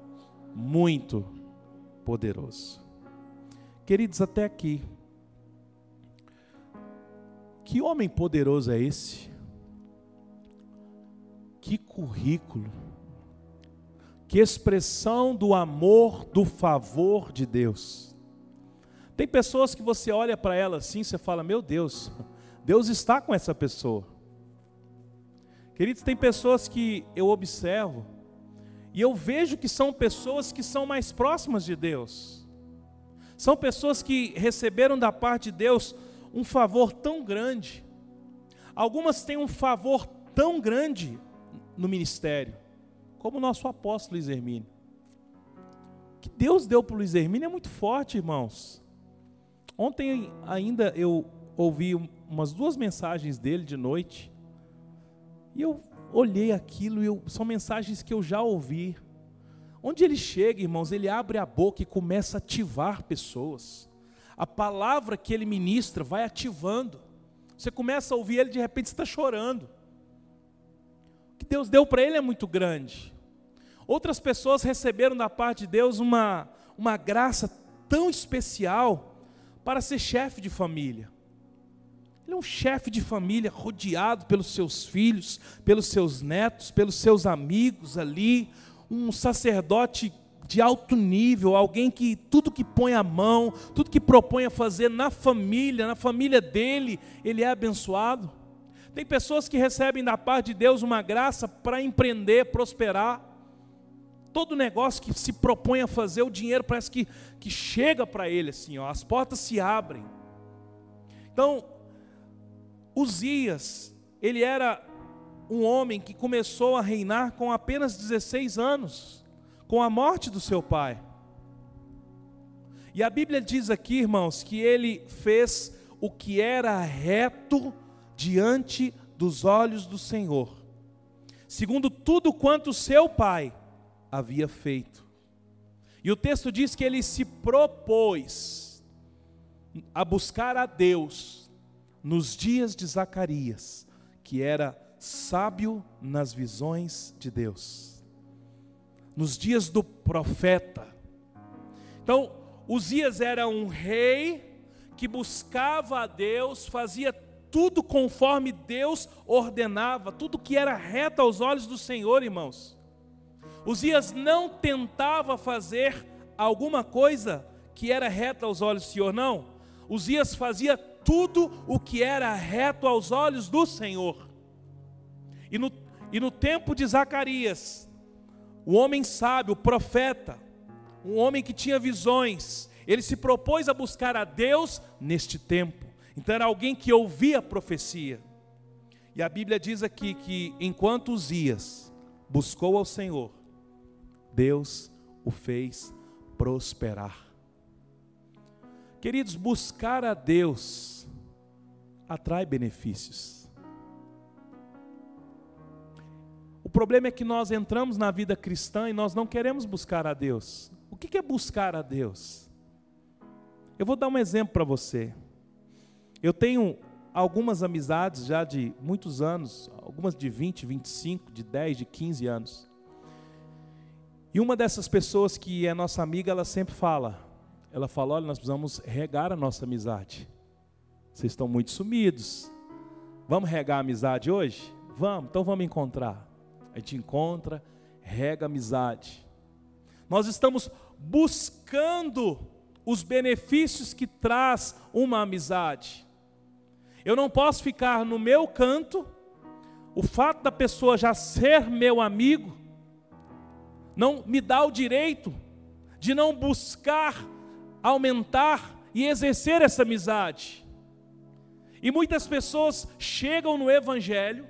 muito poderoso. Queridos, até aqui. Que homem poderoso é esse? Que currículo. Que expressão do amor, do favor de Deus. Tem pessoas que você olha para ela assim, você fala: "Meu Deus, Deus está com essa pessoa". Queridos, tem pessoas que eu observo e eu vejo que são pessoas que são mais próximas de Deus. São pessoas que receberam da parte de Deus um favor tão grande. Algumas têm um favor tão grande no ministério, como o nosso apóstolo Luiz Hermínio. que Deus deu para o Luiz Hermínio é muito forte, irmãos. Ontem ainda eu ouvi umas duas mensagens dele de noite. E eu olhei aquilo e eu, são mensagens que eu já ouvi. Onde ele chega, irmãos, ele abre a boca e começa a ativar pessoas. A palavra que ele ministra vai ativando. Você começa a ouvir ele, de repente está chorando. O que Deus deu para ele é muito grande. Outras pessoas receberam da parte de Deus uma, uma graça tão especial para ser chefe de família. Ele é um chefe de família rodeado pelos seus filhos, pelos seus netos, pelos seus amigos ali, um sacerdote de alto nível, alguém que tudo que põe a mão, tudo que propõe a fazer na família, na família dele, ele é abençoado. Tem pessoas que recebem da parte de Deus uma graça para empreender, prosperar. Todo negócio que se propõe a fazer, o dinheiro parece que, que chega para ele assim, ó, as portas se abrem. Então, Uzias, ele era um homem que começou a reinar com apenas 16 anos, com a morte do seu pai. E a Bíblia diz aqui, irmãos, que ele fez o que era reto diante dos olhos do Senhor, segundo tudo quanto seu pai havia feito. E o texto diz que ele se propôs a buscar a Deus nos dias de Zacarias, que era sábio nas visões de Deus, nos dias do profeta. Então, Uzias era um rei que buscava a Deus, fazia tudo conforme Deus ordenava, tudo que era reto aos olhos do Senhor, irmãos. Uzias não tentava fazer alguma coisa que era reta aos olhos do Senhor, não. Uzias fazia tudo o que era reto aos olhos do Senhor. E no, e no tempo de Zacarias, o homem sábio, o profeta, um homem que tinha visões, ele se propôs a buscar a Deus neste tempo. Então era alguém que ouvia a profecia. E a Bíblia diz aqui que enquanto Uzias buscou ao Senhor, Deus o fez prosperar. Queridos, buscar a Deus atrai benefícios. Problema é que nós entramos na vida cristã e nós não queremos buscar a Deus. O que é buscar a Deus? Eu vou dar um exemplo para você. Eu tenho algumas amizades já de muitos anos, algumas de 20, 25, de 10, de 15 anos. E uma dessas pessoas que é nossa amiga, ela sempre fala, ela fala, olha, nós precisamos regar a nossa amizade. Vocês estão muito sumidos. Vamos regar a amizade hoje? Vamos, então vamos encontrar. A gente encontra, rega amizade. Nós estamos buscando os benefícios que traz uma amizade. Eu não posso ficar no meu canto, o fato da pessoa já ser meu amigo, não me dá o direito de não buscar aumentar e exercer essa amizade. E muitas pessoas chegam no Evangelho,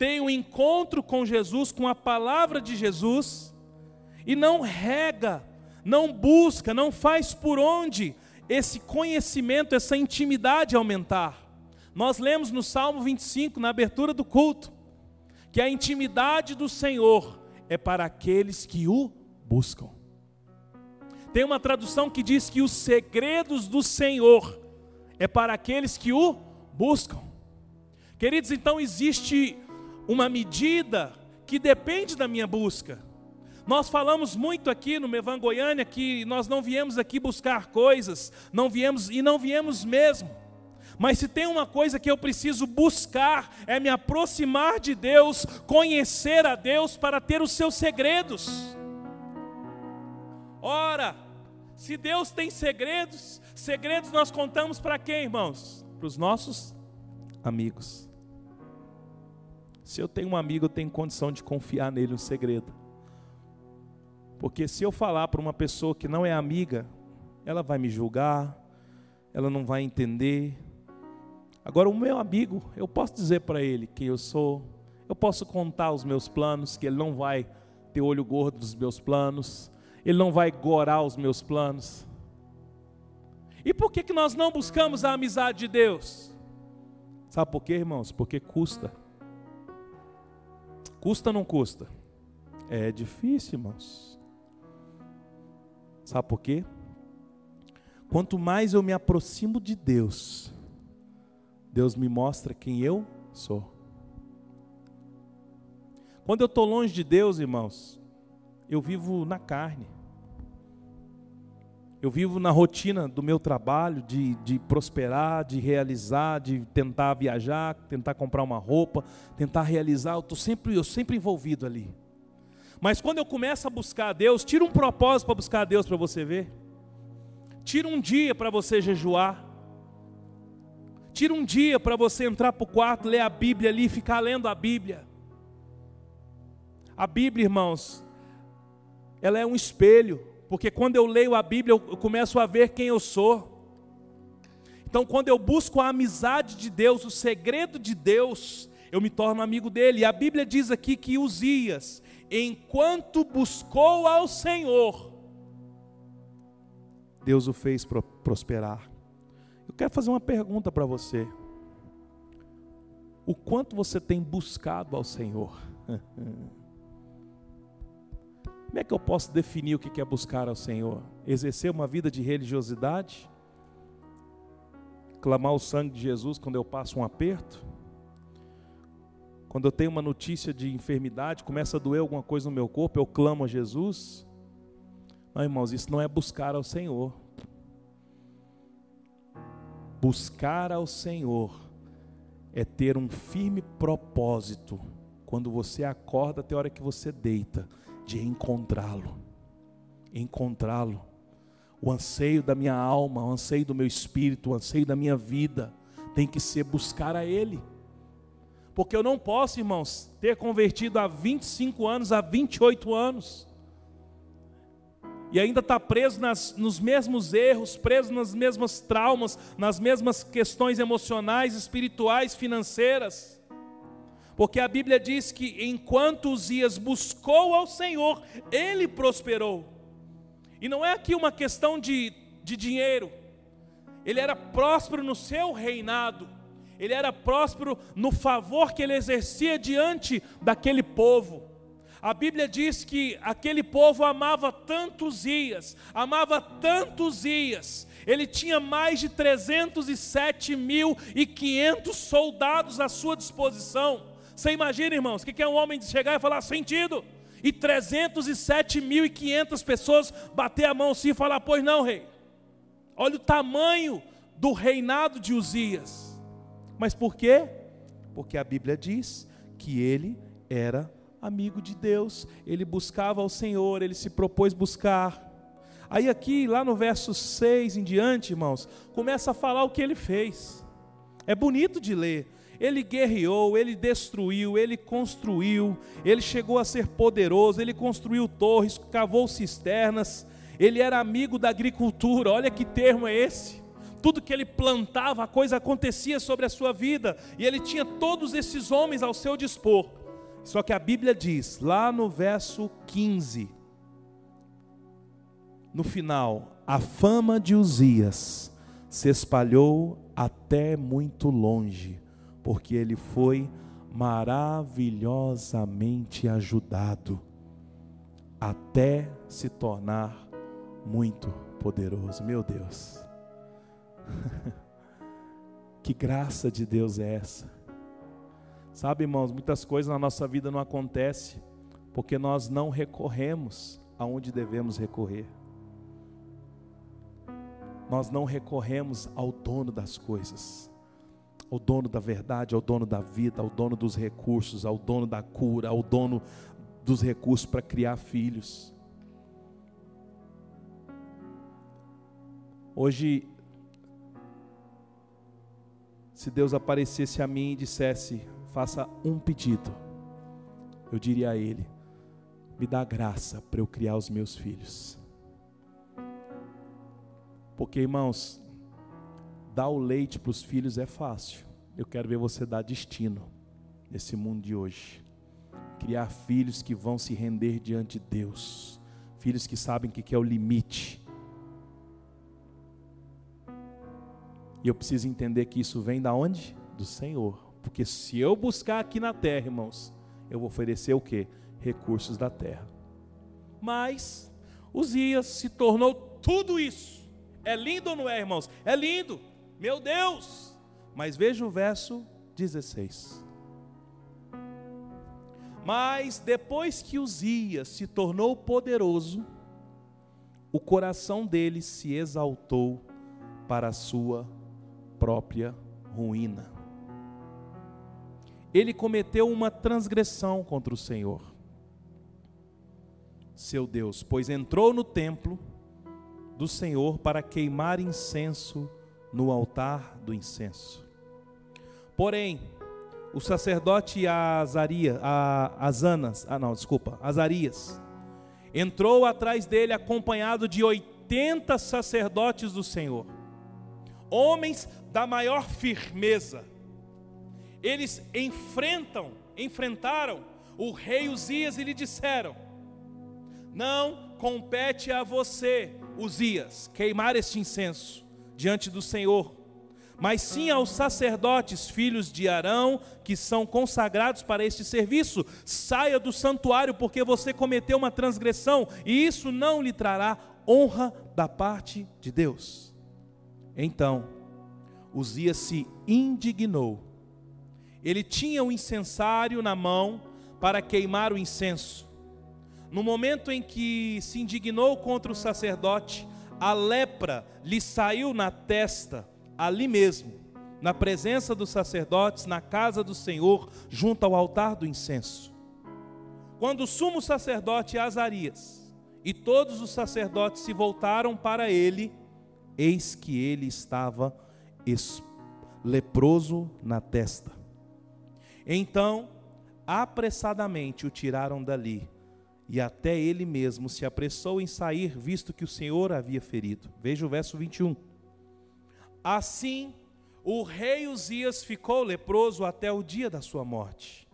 têm um encontro com Jesus, com a palavra de Jesus, e não rega, não busca, não faz por onde esse conhecimento, essa intimidade aumentar. Nós lemos no Salmo 25, na abertura do culto, que a intimidade do Senhor é para aqueles que o buscam. Tem uma tradução que diz que os segredos do Senhor é para aqueles que o buscam. Queridos, então existe uma medida que depende da minha busca. Nós falamos muito aqui no Mevan Goiânia que nós não viemos aqui buscar coisas, não viemos e não viemos mesmo. Mas se tem uma coisa que eu preciso buscar, é me aproximar de Deus, conhecer a Deus para ter os seus segredos. Ora, se Deus tem segredos, segredos nós contamos para quem, irmãos? Para os nossos amigos. Se eu tenho um amigo, eu tenho condição de confiar nele um segredo. Porque se eu falar para uma pessoa que não é amiga, ela vai me julgar, ela não vai entender, Agora, o meu amigo, eu posso dizer para ele quem eu sou, eu posso contar os meus planos, que ele não vai ter olho gordo dos meus planos, ele não vai gorar os meus planos. E por que, que nós não buscamos a amizade de Deus? Sabe por quê, irmãos? Porque custa. Custa ou não custa? É difícil, irmãos. Sabe por quê? Quanto mais eu me aproximo de Deus, Deus me mostra quem eu sou. Quando eu estou longe de Deus, irmãos, eu vivo na carne. Eu vivo na rotina do meu trabalho, de, de prosperar, de realizar, de tentar viajar, tentar comprar uma roupa, tentar realizar. Eu estou sempre, eu sempre envolvido ali. Mas quando eu começo a buscar a Deus, tira um propósito para buscar a Deus para você ver. Tira um dia para você jejuar. Tira um dia para você entrar para o quarto, ler a Bíblia ali, ficar lendo a Bíblia. A Bíblia, irmãos, ela é um espelho, porque quando eu leio a Bíblia, eu começo a ver quem eu sou. Então, quando eu busco a amizade de Deus, o segredo de Deus, eu me torno amigo dele. E a Bíblia diz aqui que Uzias, enquanto buscou ao Senhor, Deus o fez prosperar. Eu quero fazer uma pergunta para você. O quanto você tem buscado ao Senhor? Como é que eu posso definir o que é buscar ao Senhor? Exercer uma vida de religiosidade? Clamar o sangue de Jesus quando eu passo um aperto? Quando eu tenho uma notícia de enfermidade, começa a doer alguma coisa no meu corpo, eu clamo a Jesus? Não, irmãos, isso não é buscar ao Senhor. Buscar ao Senhor é ter um firme propósito quando você acorda até a hora que você deita, de encontrá-lo. Encontrá-lo. O anseio da minha alma, o anseio do meu espírito, o anseio da minha vida tem que ser buscar a Ele. Porque eu não posso, irmãos, ter convertido há 25 anos, há 28 anos e ainda está preso nas, nos mesmos erros, preso nas mesmas traumas, nas mesmas questões emocionais, espirituais, financeiras. Porque a Bíblia diz que enquanto Uzias buscou ao Senhor, ele prosperou. E não é aqui uma questão de, de dinheiro, ele era próspero no seu reinado, ele era próspero no favor que ele exercia diante daquele povo. A Bíblia diz que aquele povo amava tantos dias, amava tantos dias. Ele tinha mais de 307.500 soldados à sua disposição. Você imagina, irmãos, o que é um homem de chegar e falar sentido? E 307.500 pessoas bater a mão assim e falar: Pois não, rei. Olha o tamanho do reinado de Uzias. Mas por quê? Porque a Bíblia diz que ele era amigo de Deus, ele buscava ao Senhor, ele se propôs buscar. Aí, aqui, lá no verso 6 em diante, irmãos, começa a falar o que ele fez. É bonito de ler. Ele guerreou, ele destruiu, ele construiu, ele chegou a ser poderoso, ele construiu torres, cavou cisternas, ele era amigo da agricultura. Olha que termo é esse tudo que ele plantava, a coisa acontecia sobre a sua vida, e ele tinha todos esses homens ao seu dispor. Só que a Bíblia diz, lá no verso 15, no final, a fama de Uzias se espalhou até muito longe, porque ele foi maravilhosamente ajudado, até se tornar muito poderoso. Meu Deus. que graça de Deus é essa? Sabe, irmãos, muitas coisas na nossa vida não acontecem porque nós não recorremos aonde devemos recorrer. Nós não recorremos ao dono das coisas, ao dono da verdade, ao dono da vida, ao dono dos recursos, ao dono da cura, ao dono dos recursos para criar filhos. Hoje se Deus aparecesse a mim e dissesse: faça um pedido, eu diria a Ele: me dá graça para eu criar os meus filhos. Porque, irmãos, dar o leite para os filhos é fácil. Eu quero ver você dar destino nesse mundo de hoje. Criar filhos que vão se render diante de Deus. Filhos que sabem que é o limite E eu preciso entender que isso vem da onde? Do Senhor. Porque se eu buscar aqui na terra, irmãos, eu vou oferecer o que? Recursos da terra. Mas Uzias se tornou tudo isso. É lindo ou não é, irmãos? É lindo. Meu Deus! Mas veja o verso 16. Mas depois que Uzias se tornou poderoso, o coração dele se exaltou para a sua própria ruína. Ele cometeu uma transgressão contra o Senhor, seu Deus, pois entrou no templo do Senhor para queimar incenso no altar do incenso. Porém, o sacerdote Azaria, a Azanas, ah não, desculpa, Azarias, entrou atrás dele acompanhado de 80 sacerdotes do Senhor, homens da maior firmeza. Eles enfrentam, enfrentaram o rei Uzias e lhe disseram: Não compete a você, Uzias, queimar este incenso diante do Senhor, mas sim aos sacerdotes, filhos de Arão, que são consagrados para este serviço. Saia do santuário, porque você cometeu uma transgressão, e isso não lhe trará honra da parte de Deus. Então, Uzias se indignou. Ele tinha o incensário na mão para queimar o incenso. No momento em que se indignou contra o sacerdote, a lepra lhe saiu na testa, ali mesmo, na presença dos sacerdotes, na casa do Senhor, junto ao altar do incenso. Quando o sumo sacerdote Azarias e todos os sacerdotes se voltaram para ele, eis que ele estava leproso na testa. Então, apressadamente o tiraram dali, e até ele mesmo se apressou em sair, visto que o Senhor havia ferido. Veja o verso 21. Assim, o rei Uzias ficou leproso até o dia da sua morte.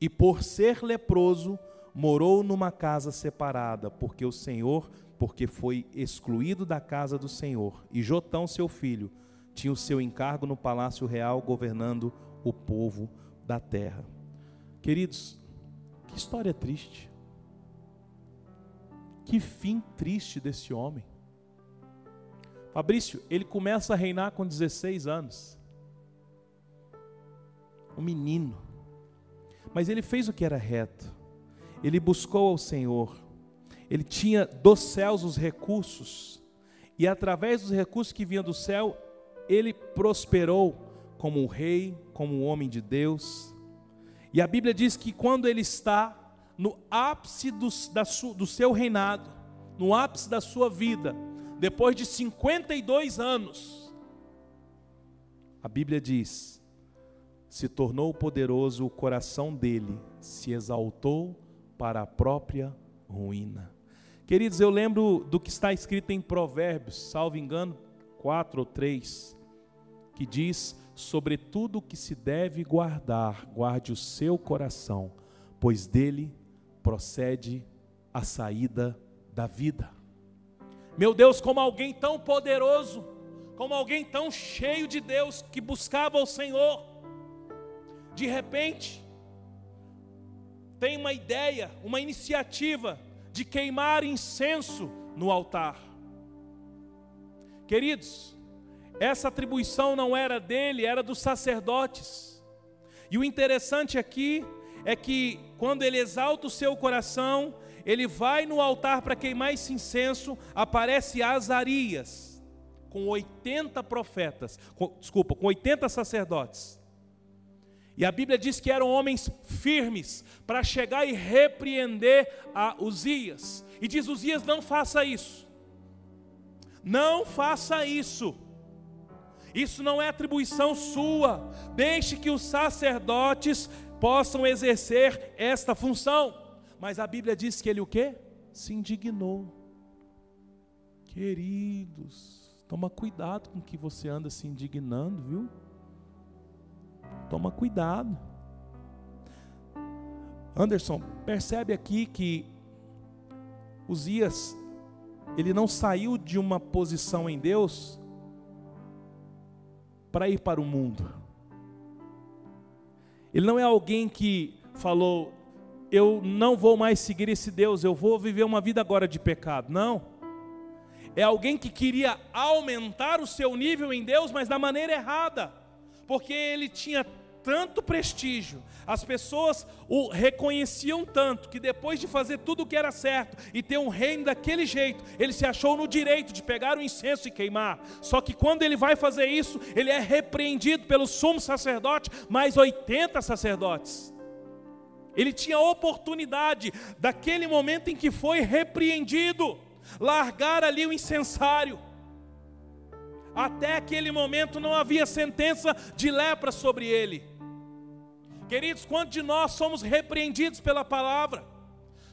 E por ser leproso, morou numa casa separada, porque o Senhor porque foi excluído da casa do Senhor, e Jotão, seu filho, tinha o seu encargo no palácio real governando o povo da terra. Queridos, que história triste. Que fim triste desse homem. Fabrício, ele começa a reinar com 16 anos. Um menino. Mas ele fez o que era reto. Ele buscou ao Senhor. Ele tinha dos céus os recursos. E através dos recursos que vinham do céu, ele prosperou como um rei, como um homem de Deus. E a Bíblia diz que quando ele está no ápice do, da do seu reinado, no ápice da sua vida, depois de 52 anos, a Bíblia diz: se tornou poderoso o coração dele, se exaltou para a própria ruína. Queridos, eu lembro do que está escrito em Provérbios, salvo engano, 4 ou 3, que diz: sobre tudo que se deve guardar, guarde o seu coração, pois dele procede a saída da vida. Meu Deus, como alguém tão poderoso, como alguém tão cheio de Deus que buscava o Senhor, de repente, tem uma ideia, uma iniciativa de queimar incenso no altar. Queridos, essa atribuição não era dele, era dos sacerdotes. E o interessante aqui é que quando ele exalta o seu coração, ele vai no altar para queimar esse incenso, aparece Azarias, com 80 profetas, com, desculpa, com 80 sacerdotes. E a Bíblia diz que eram homens firmes para chegar e repreender a Uzias. E diz: Uzias, não faça isso. Não faça isso. Isso não é atribuição sua. Deixe que os sacerdotes possam exercer esta função. Mas a Bíblia diz que ele o quê? Se indignou. Queridos, toma cuidado com que você anda se indignando, viu? Toma cuidado. Anderson, percebe aqui que Uzias, ele não saiu de uma posição em Deus para ir para o mundo. Ele não é alguém que falou, eu não vou mais seguir esse Deus, eu vou viver uma vida agora de pecado. Não. É alguém que queria aumentar o seu nível em Deus, mas da maneira errada, porque ele tinha tanto prestígio, as pessoas o reconheciam tanto, que depois de fazer tudo o que era certo e ter um reino daquele jeito, ele se achou no direito de pegar o incenso e queimar. Só que quando ele vai fazer isso, ele é repreendido pelo sumo sacerdote, mais 80 sacerdotes. Ele tinha oportunidade, daquele momento em que foi repreendido, largar ali o incensário. Até aquele momento não havia sentença de lepra sobre ele. Queridos, quantos de nós somos repreendidos pela palavra?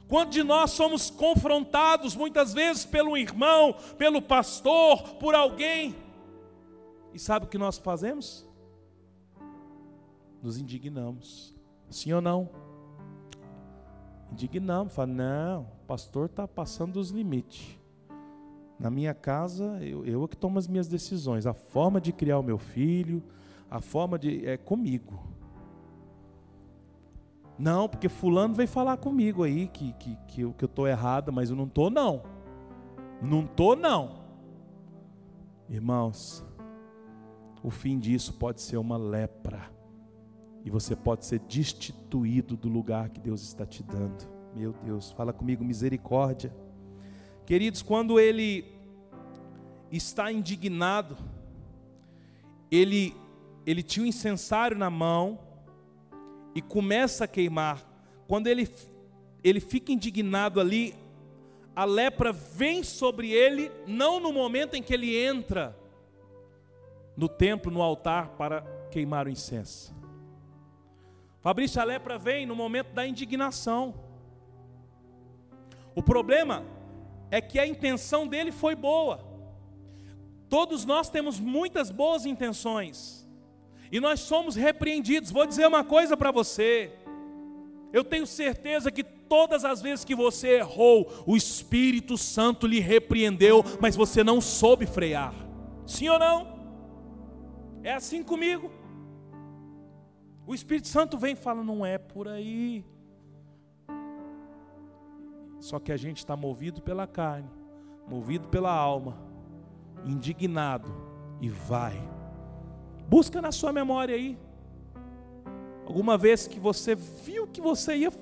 Quantos de nós somos confrontados muitas vezes pelo irmão, pelo pastor, por alguém? E sabe o que nós fazemos? Nos indignamos. Sim ou não? Indignamos, fala, não, o pastor está passando dos limites. Na minha casa, eu, eu é que tomo as minhas decisões. A forma de criar o meu filho, a forma de. é comigo. Não, porque fulano veio falar comigo aí que, que, que, eu, que eu estou errado, mas eu não estou não. Não estou não. Irmãos, o fim disso pode ser uma lepra. E você pode ser destituído do lugar que Deus está te dando. Meu Deus, fala comigo, misericórdia. Queridos, quando ele está indignado, ele, ele tinha um incensário na mão, e começa a queimar. Quando ele, ele fica indignado ali, a lepra vem sobre ele, não no momento em que ele entra no templo, no altar, para queimar o incenso. Fabrício, a lepra vem no momento da indignação. O problema é que a intenção dele foi boa. Todos nós temos muitas boas intenções e nós somos repreendidos. Vou dizer uma coisa para você. Eu tenho certeza que todas as vezes que você errou, o Espírito Santo lhe repreendeu, mas você não soube frear. Sim ou não? É assim comigo. O Espírito Santo vem e fala: não é por aí. Só que a gente está movido pela carne, movido pela alma, indignado e vai. Busca na sua memória aí. Alguma vez que você viu que você ia.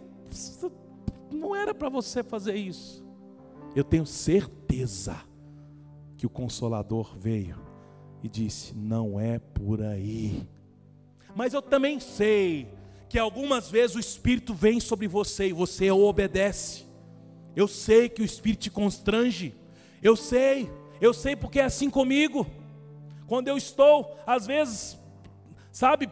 Não era para você fazer isso. Eu tenho certeza que o Consolador veio e disse: Não é por aí. Mas eu também sei que algumas vezes o Espírito vem sobre você e você obedece. Eu sei que o Espírito te constrange. Eu sei, eu sei porque é assim comigo. Quando eu estou, às vezes, sabe,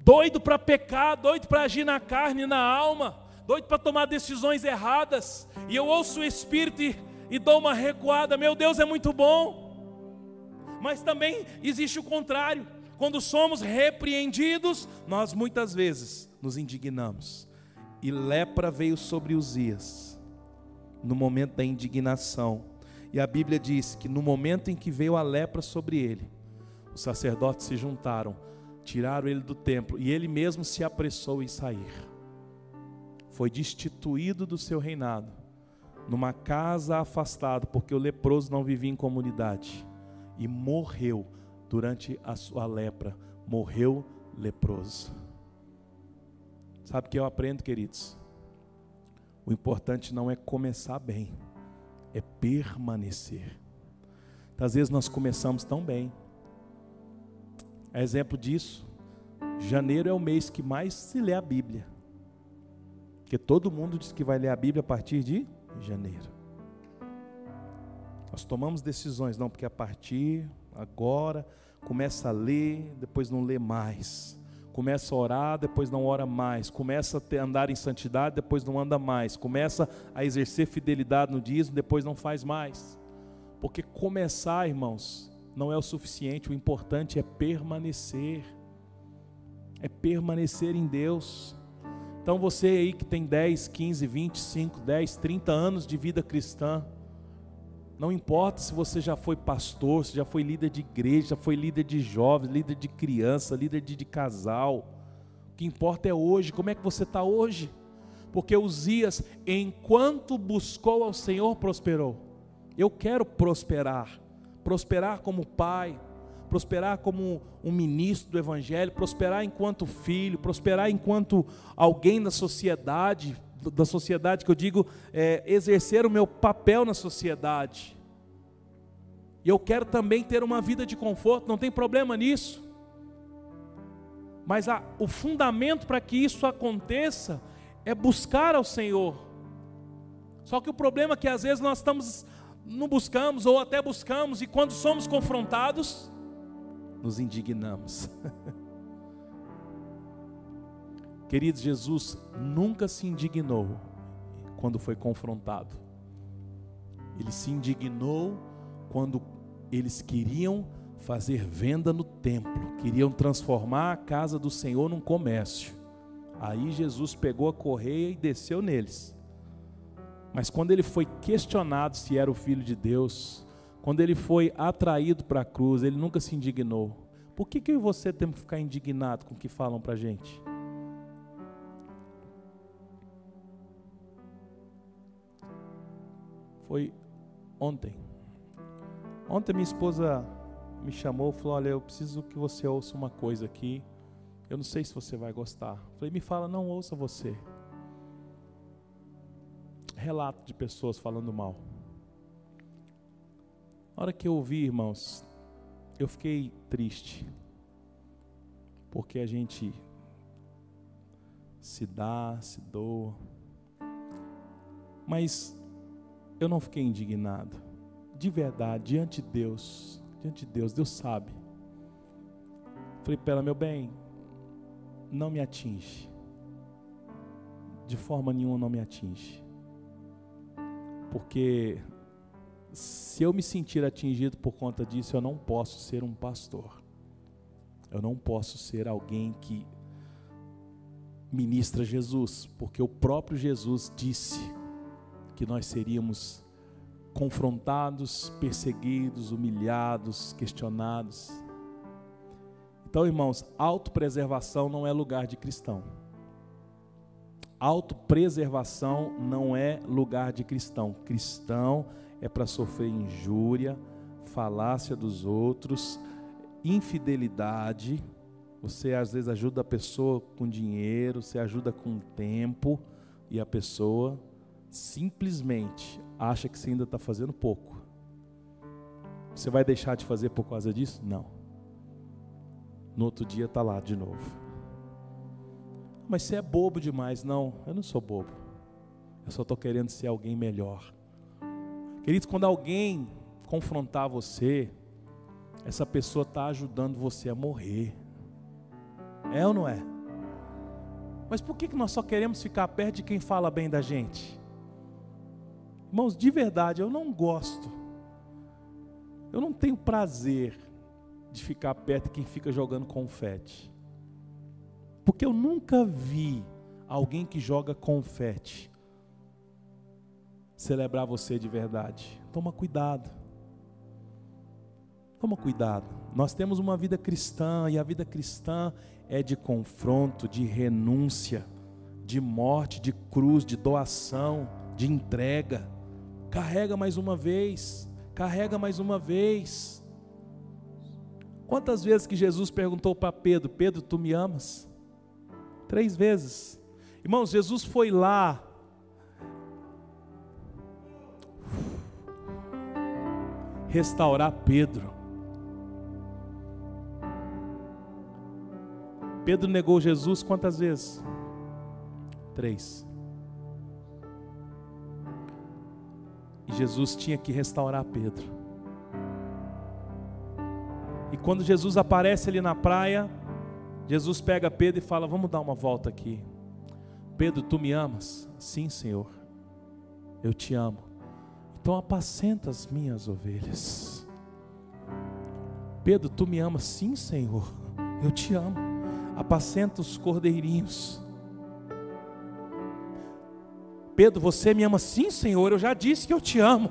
doido para pecar, doido para agir na carne e na alma, doido para tomar decisões erradas, e eu ouço o Espírito e, e dou uma recuada, meu Deus, é muito bom. Mas também existe o contrário, quando somos repreendidos, nós muitas vezes nos indignamos, e lepra veio sobre os dias, no momento da indignação, e a Bíblia diz que no momento em que veio a lepra sobre ele, os sacerdotes se juntaram tiraram ele do templo e ele mesmo se apressou em sair. Foi destituído do seu reinado, numa casa afastado, porque o leproso não vivia em comunidade e morreu durante a sua lepra. Morreu leproso. Sabe o que eu aprendo, queridos? O importante não é começar bem, é permanecer. Às vezes nós começamos tão bem, é exemplo disso, janeiro é o mês que mais se lê a Bíblia. Porque todo mundo diz que vai ler a Bíblia a partir de janeiro. Nós tomamos decisões, não, porque a partir agora começa a ler, depois não lê mais. Começa a orar, depois não ora mais. Começa a andar em santidade, depois não anda mais. Começa a exercer fidelidade no dízimo, depois não faz mais. Porque começar, irmãos, não é o suficiente, o importante é permanecer. É permanecer em Deus. Então você aí que tem 10, 15, 25, 10, 30 anos de vida cristã, não importa se você já foi pastor, se já foi líder de igreja, foi líder de jovens, líder de criança, líder de, de casal. O que importa é hoje, como é que você está hoje? Porque Uzias, enquanto buscou ao Senhor, prosperou. Eu quero prosperar prosperar como pai, prosperar como um ministro do Evangelho, prosperar enquanto filho, prosperar enquanto alguém da sociedade, da sociedade que eu digo, é, exercer o meu papel na sociedade. E eu quero também ter uma vida de conforto, não tem problema nisso. Mas a, o fundamento para que isso aconteça é buscar ao Senhor. Só que o problema é que às vezes nós estamos não buscamos ou até buscamos e quando somos confrontados, nos indignamos. Queridos, Jesus nunca se indignou quando foi confrontado. Ele se indignou quando eles queriam fazer venda no templo, queriam transformar a casa do Senhor num comércio. Aí Jesus pegou a correia e desceu neles. Mas quando ele foi questionado se era o filho de Deus, quando ele foi atraído para a cruz, ele nunca se indignou. Por que, que eu e você temos que ficar indignado com o que falam para a gente? Foi ontem. Ontem minha esposa me chamou falou: Olha, eu preciso que você ouça uma coisa aqui. Eu não sei se você vai gostar. falei: Me fala, não ouça você relato de pessoas falando mal. Na hora que eu ouvi, irmãos, eu fiquei triste. Porque a gente se dá, se doa. Mas eu não fiquei indignado. De verdade, diante de Deus, diante de Deus, Deus sabe. Falei para ela, meu bem, não me atinge. De forma nenhuma não me atinge porque se eu me sentir atingido por conta disso, eu não posso ser um pastor. Eu não posso ser alguém que ministra Jesus, porque o próprio Jesus disse que nós seríamos confrontados, perseguidos, humilhados, questionados. Então, irmãos, autopreservação não é lugar de cristão. Autopreservação não é lugar de cristão. Cristão é para sofrer injúria, falácia dos outros, infidelidade. Você às vezes ajuda a pessoa com dinheiro, você ajuda com tempo, e a pessoa simplesmente acha que você ainda está fazendo pouco. Você vai deixar de fazer por causa disso? Não. No outro dia está lá de novo. Mas você é bobo demais. Não, eu não sou bobo. Eu só estou querendo ser alguém melhor. Queridos, quando alguém confrontar você, essa pessoa está ajudando você a morrer. É ou não é? Mas por que nós só queremos ficar perto de quem fala bem da gente? Irmãos, de verdade, eu não gosto. Eu não tenho prazer de ficar perto de quem fica jogando confete. Porque eu nunca vi alguém que joga confete celebrar você de verdade. Toma cuidado. Toma cuidado. Nós temos uma vida cristã e a vida cristã é de confronto, de renúncia, de morte, de cruz, de doação, de entrega. Carrega mais uma vez, carrega mais uma vez. Quantas vezes que Jesus perguntou para Pedro: Pedro, tu me amas? Três vezes. Irmãos, Jesus foi lá. Restaurar Pedro. Pedro negou Jesus quantas vezes? Três. Jesus tinha que restaurar Pedro. E quando Jesus aparece ali na praia, Jesus pega Pedro e fala: Vamos dar uma volta aqui. Pedro, tu me amas? Sim, Senhor. Eu te amo. Então apacenta as minhas ovelhas. Pedro, tu me amas? Sim, Senhor. Eu te amo. Apacenta os cordeirinhos. Pedro, você me ama? Sim, Senhor. Eu já disse que eu te amo.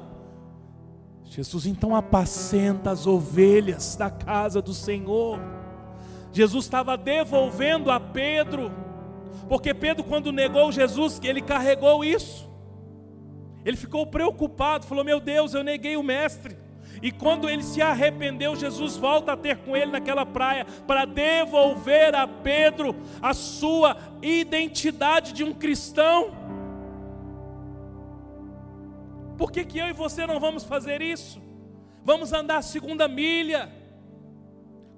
Jesus, então apacenta as ovelhas da casa do Senhor. Jesus estava devolvendo a Pedro, porque Pedro, quando negou Jesus, ele carregou isso. Ele ficou preocupado, falou: Meu Deus, eu neguei o Mestre. E quando ele se arrependeu, Jesus volta a ter com ele naquela praia para devolver a Pedro a sua identidade de um cristão. Por que, que eu e você não vamos fazer isso? Vamos andar a segunda milha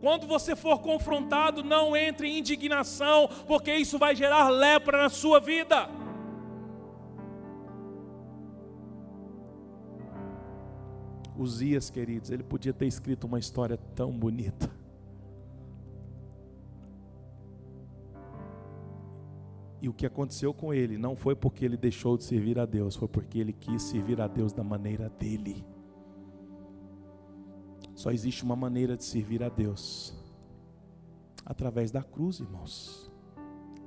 quando você for confrontado, não entre em indignação, porque isso vai gerar lepra na sua vida. Uzias, queridos, ele podia ter escrito uma história tão bonita. E o que aconteceu com ele não foi porque ele deixou de servir a Deus, foi porque ele quis servir a Deus da maneira dele. Só existe uma maneira de servir a Deus através da cruz, irmãos.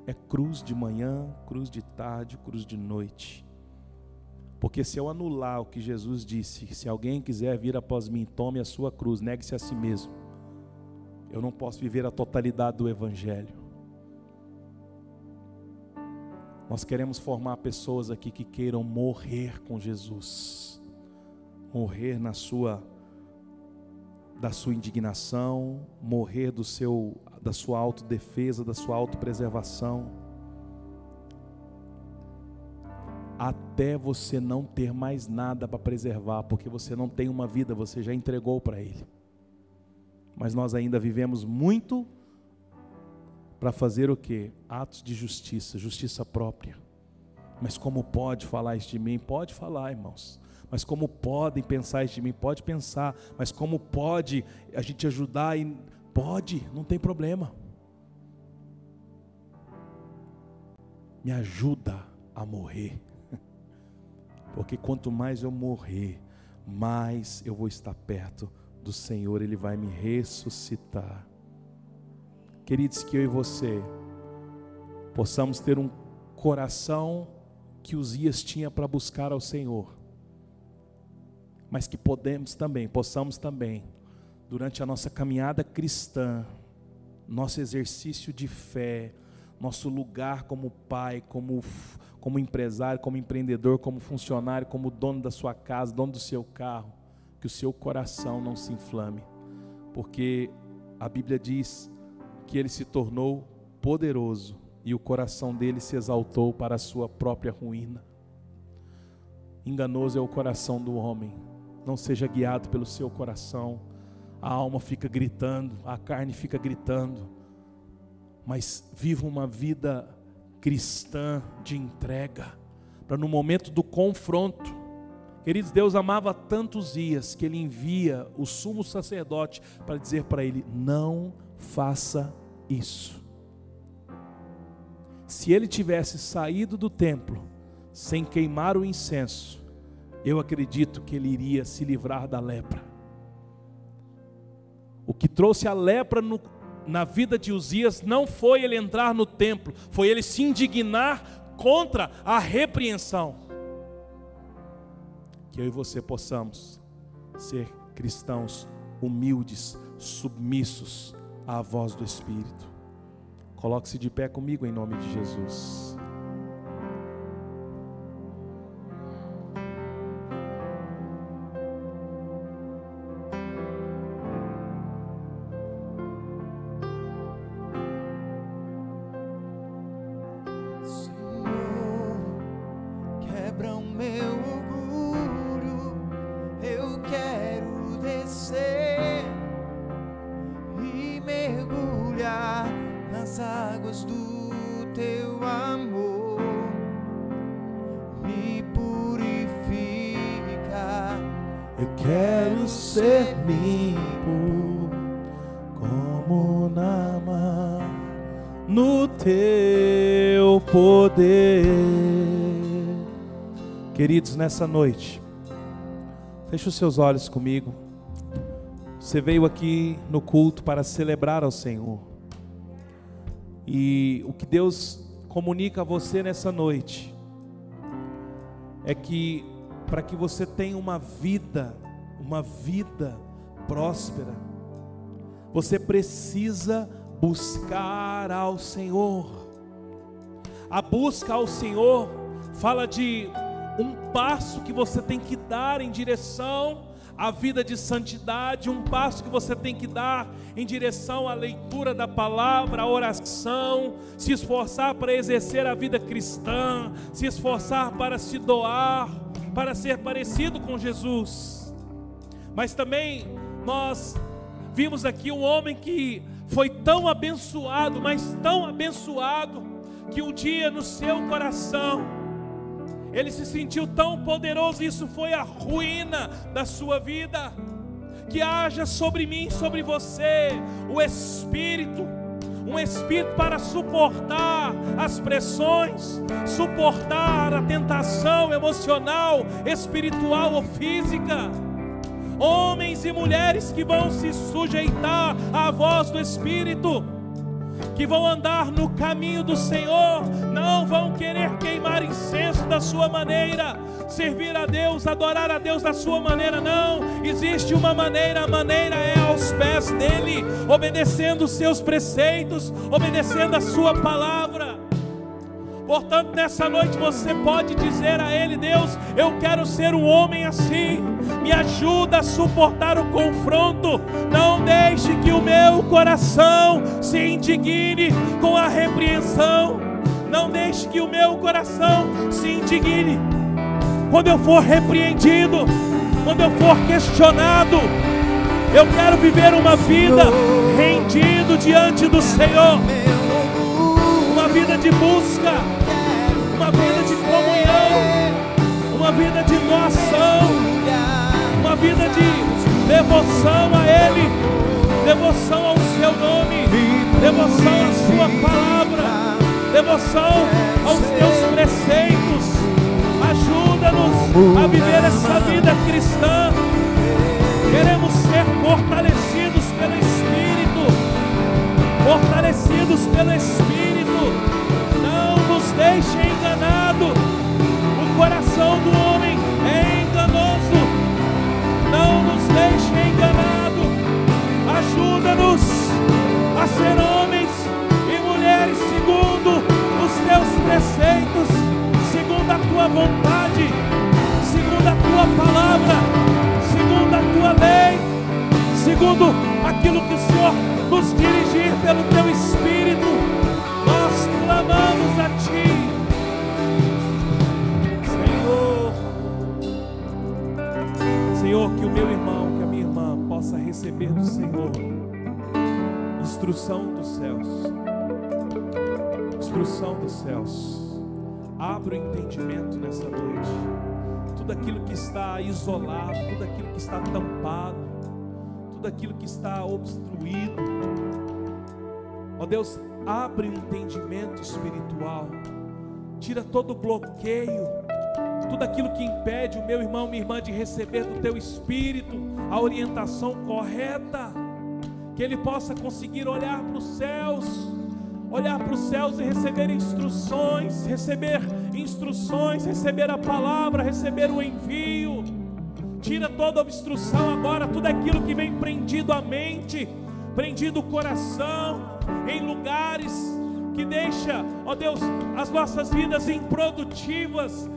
É cruz de manhã, cruz de tarde, cruz de noite. Porque se eu anular o que Jesus disse, se alguém quiser vir após mim, tome a sua cruz, negue-se a si mesmo. Eu não posso viver a totalidade do Evangelho. Nós queremos formar pessoas aqui que queiram morrer com Jesus, morrer na sua da sua indignação, morrer do seu da sua autodefesa, da sua autopreservação, até você não ter mais nada para preservar, porque você não tem uma vida, você já entregou para ele. Mas nós ainda vivemos muito para fazer o que? Atos de justiça, justiça própria. Mas como pode falar isso de mim? Pode falar, irmãos. Mas como podem pensar isso de mim? Pode pensar. Mas como pode a gente ajudar? E... Pode, não tem problema. Me ajuda a morrer. Porque quanto mais eu morrer, mais eu vou estar perto do Senhor, Ele vai me ressuscitar. Queridos, que eu e você possamos ter um coração que os dias tinha para buscar ao Senhor mas que podemos também, possamos também, durante a nossa caminhada cristã, nosso exercício de fé, nosso lugar como pai, como, como empresário, como empreendedor, como funcionário, como dono da sua casa, dono do seu carro, que o seu coração não se inflame, porque a Bíblia diz que ele se tornou poderoso e o coração dele se exaltou para a sua própria ruína. Enganoso é o coração do homem, não seja guiado pelo seu coração, a alma fica gritando, a carne fica gritando, mas viva uma vida cristã de entrega, para no momento do confronto, queridos, Deus amava tantos dias que Ele envia o sumo sacerdote para dizer para ele: não faça isso. Se ele tivesse saído do templo sem queimar o incenso, eu acredito que ele iria se livrar da lepra. O que trouxe a lepra no, na vida de Uzias não foi ele entrar no templo, foi ele se indignar contra a repreensão. Que eu e você possamos ser cristãos humildes, submissos à voz do Espírito. Coloque-se de pé comigo em nome de Jesus. Nessa noite, feche os seus olhos comigo. Você veio aqui no culto para celebrar ao Senhor. E o que Deus comunica a você nessa noite é que para que você tenha uma vida, uma vida próspera, você precisa buscar ao Senhor. A busca ao Senhor fala de um passo que você tem que dar em direção à vida de santidade, um passo que você tem que dar em direção à leitura da palavra, à oração, se esforçar para exercer a vida cristã, se esforçar para se doar, para ser parecido com Jesus. Mas também nós vimos aqui um homem que foi tão abençoado, mas tão abençoado, que um dia no seu coração ele se sentiu tão poderoso, isso foi a ruína da sua vida. Que haja sobre mim, sobre você, o Espírito, um Espírito para suportar as pressões, suportar a tentação emocional, espiritual ou física. Homens e mulheres que vão se sujeitar à voz do Espírito que vão andar no caminho do Senhor, não vão querer queimar incenso da sua maneira, servir a Deus, adorar a Deus da sua maneira, não. Existe uma maneira, a maneira é aos pés dele, obedecendo os seus preceitos, obedecendo a sua palavra. Portanto, nessa noite você pode dizer a Ele: Deus, eu quero ser um homem assim. Me ajuda a suportar o confronto. Não deixe que o meu coração se indigne com a repreensão. Não deixe que o meu coração se indigne quando eu for repreendido, quando eu for questionado. Eu quero viver uma vida rendido diante do Senhor vida de busca, uma vida de comunhão, uma vida de doação, uma vida de devoção a Ele, devoção ao Seu nome, devoção à Sua palavra, devoção aos Teus preceitos. Ajuda-nos a viver essa vida cristã. Queremos ser fortalecidos pelo Espírito, fortalecidos pelo Espírito não vos deixe enganado. O coração do homem é enganoso. Não nos deixe enganado. Ajuda-nos a ser homens e mulheres segundo os teus preceitos, segundo a tua vontade, segundo a tua palavra, segundo a tua lei, segundo aquilo que o Senhor nos dirigir pelo teu Espírito do Senhor instrução dos céus. Instrução dos céus. Abra o entendimento nessa noite. Tudo aquilo que está isolado, tudo aquilo que está tampado, tudo aquilo que está obstruído. Ó Deus, abre o entendimento espiritual. Tira todo o bloqueio, tudo aquilo que impede o meu irmão, minha irmã de receber do teu espírito a orientação correta que ele possa conseguir olhar para os céus, olhar para os céus e receber instruções, receber instruções, receber a palavra, receber o envio. Tira toda obstrução agora, tudo aquilo que vem prendido à mente, prendido o coração, em lugares que deixa, ó Deus, as nossas vidas improdutivas.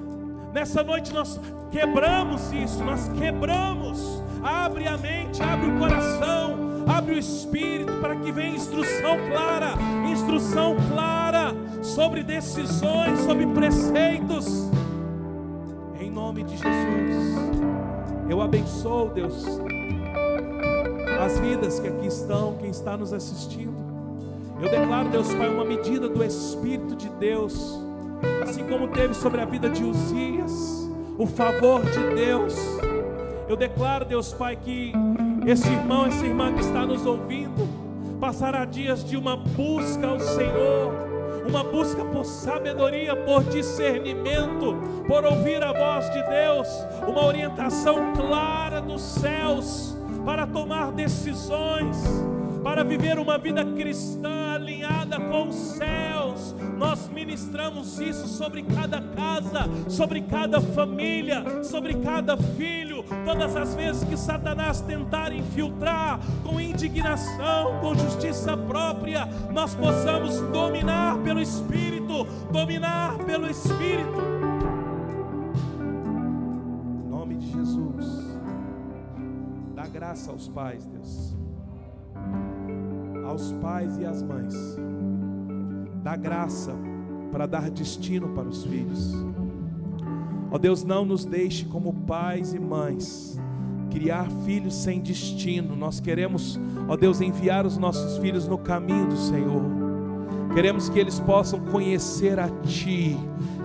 Nessa noite nós quebramos isso, nós quebramos. Abre a mente, abre o coração abre o espírito para que venha instrução clara, instrução clara sobre decisões, sobre preceitos. Em nome de Jesus, eu abençoo, Deus, as vidas que aqui estão, quem está nos assistindo. Eu declaro, Deus Pai, uma medida do Espírito de Deus, assim como teve sobre a vida de Uzias, o favor de Deus. Eu declaro, Deus Pai, que esse irmão, essa irmã que está nos ouvindo, passará dias de uma busca ao Senhor, uma busca por sabedoria, por discernimento, por ouvir a voz de Deus, uma orientação clara dos céus para tomar decisões, para viver uma vida cristã alinhada com os céus. Nós ministramos isso sobre cada casa, sobre cada família, sobre cada filho. Todas as vezes que Satanás tentar infiltrar com indignação, com justiça própria, nós possamos dominar pelo Espírito, dominar pelo Espírito. Em nome de Jesus, dá graça aos pais, Deus aos pais e às mães. Dá graça para dar destino para os filhos. Ó Deus, não nos deixe como pais e mães criar filhos sem destino. Nós queremos, ó Deus, enviar os nossos filhos no caminho do Senhor. Queremos que eles possam conhecer a Ti,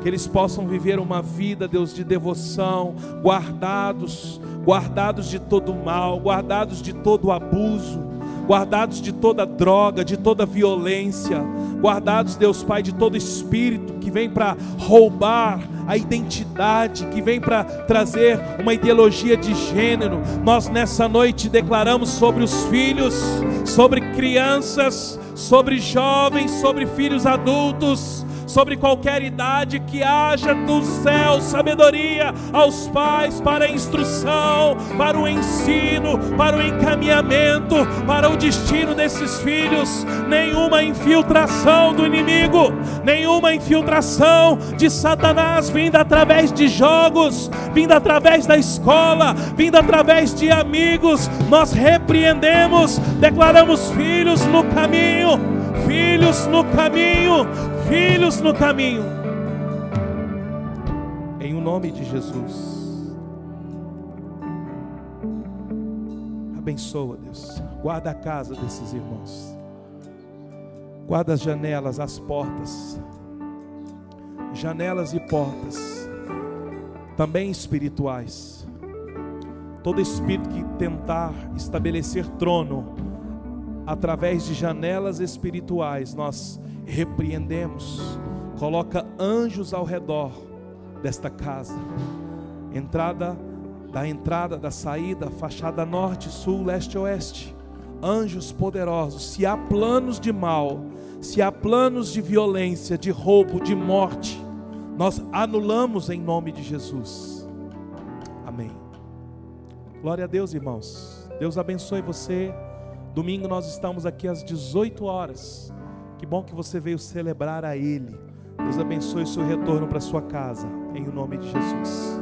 que eles possam viver uma vida, Deus, de devoção, guardados, guardados de todo mal, guardados de todo abuso guardados de toda droga, de toda violência, guardados, Deus Pai, de todo espírito que vem para roubar a identidade, que vem para trazer uma ideologia de gênero. Nós nessa noite declaramos sobre os filhos, sobre crianças, sobre jovens, sobre filhos adultos sobre qualquer idade, que haja do céu sabedoria aos pais para a instrução, para o ensino, para o encaminhamento, para o destino desses filhos. Nenhuma infiltração do inimigo, nenhuma infiltração de Satanás vinda através de jogos, vinda através da escola, vinda através de amigos. Nós repreendemos, declaramos filhos no caminho, filhos no caminho, filhos no caminho. Em o nome de Jesus. Abençoa, Deus. Guarda a casa desses irmãos. Guarda as janelas, as portas. Janelas e portas. Também espirituais. Todo espírito que tentar estabelecer trono através de janelas espirituais, nós repreendemos. Coloca anjos ao redor desta casa. Entrada da entrada, da saída, fachada norte, sul, leste, oeste. Anjos poderosos. Se há planos de mal, se há planos de violência, de roubo, de morte, nós anulamos em nome de Jesus. Amém. Glória a Deus, irmãos. Deus abençoe você. Domingo nós estamos aqui às 18 horas. Que bom que você veio celebrar a Ele. Deus abençoe o seu retorno para sua casa, em nome de Jesus.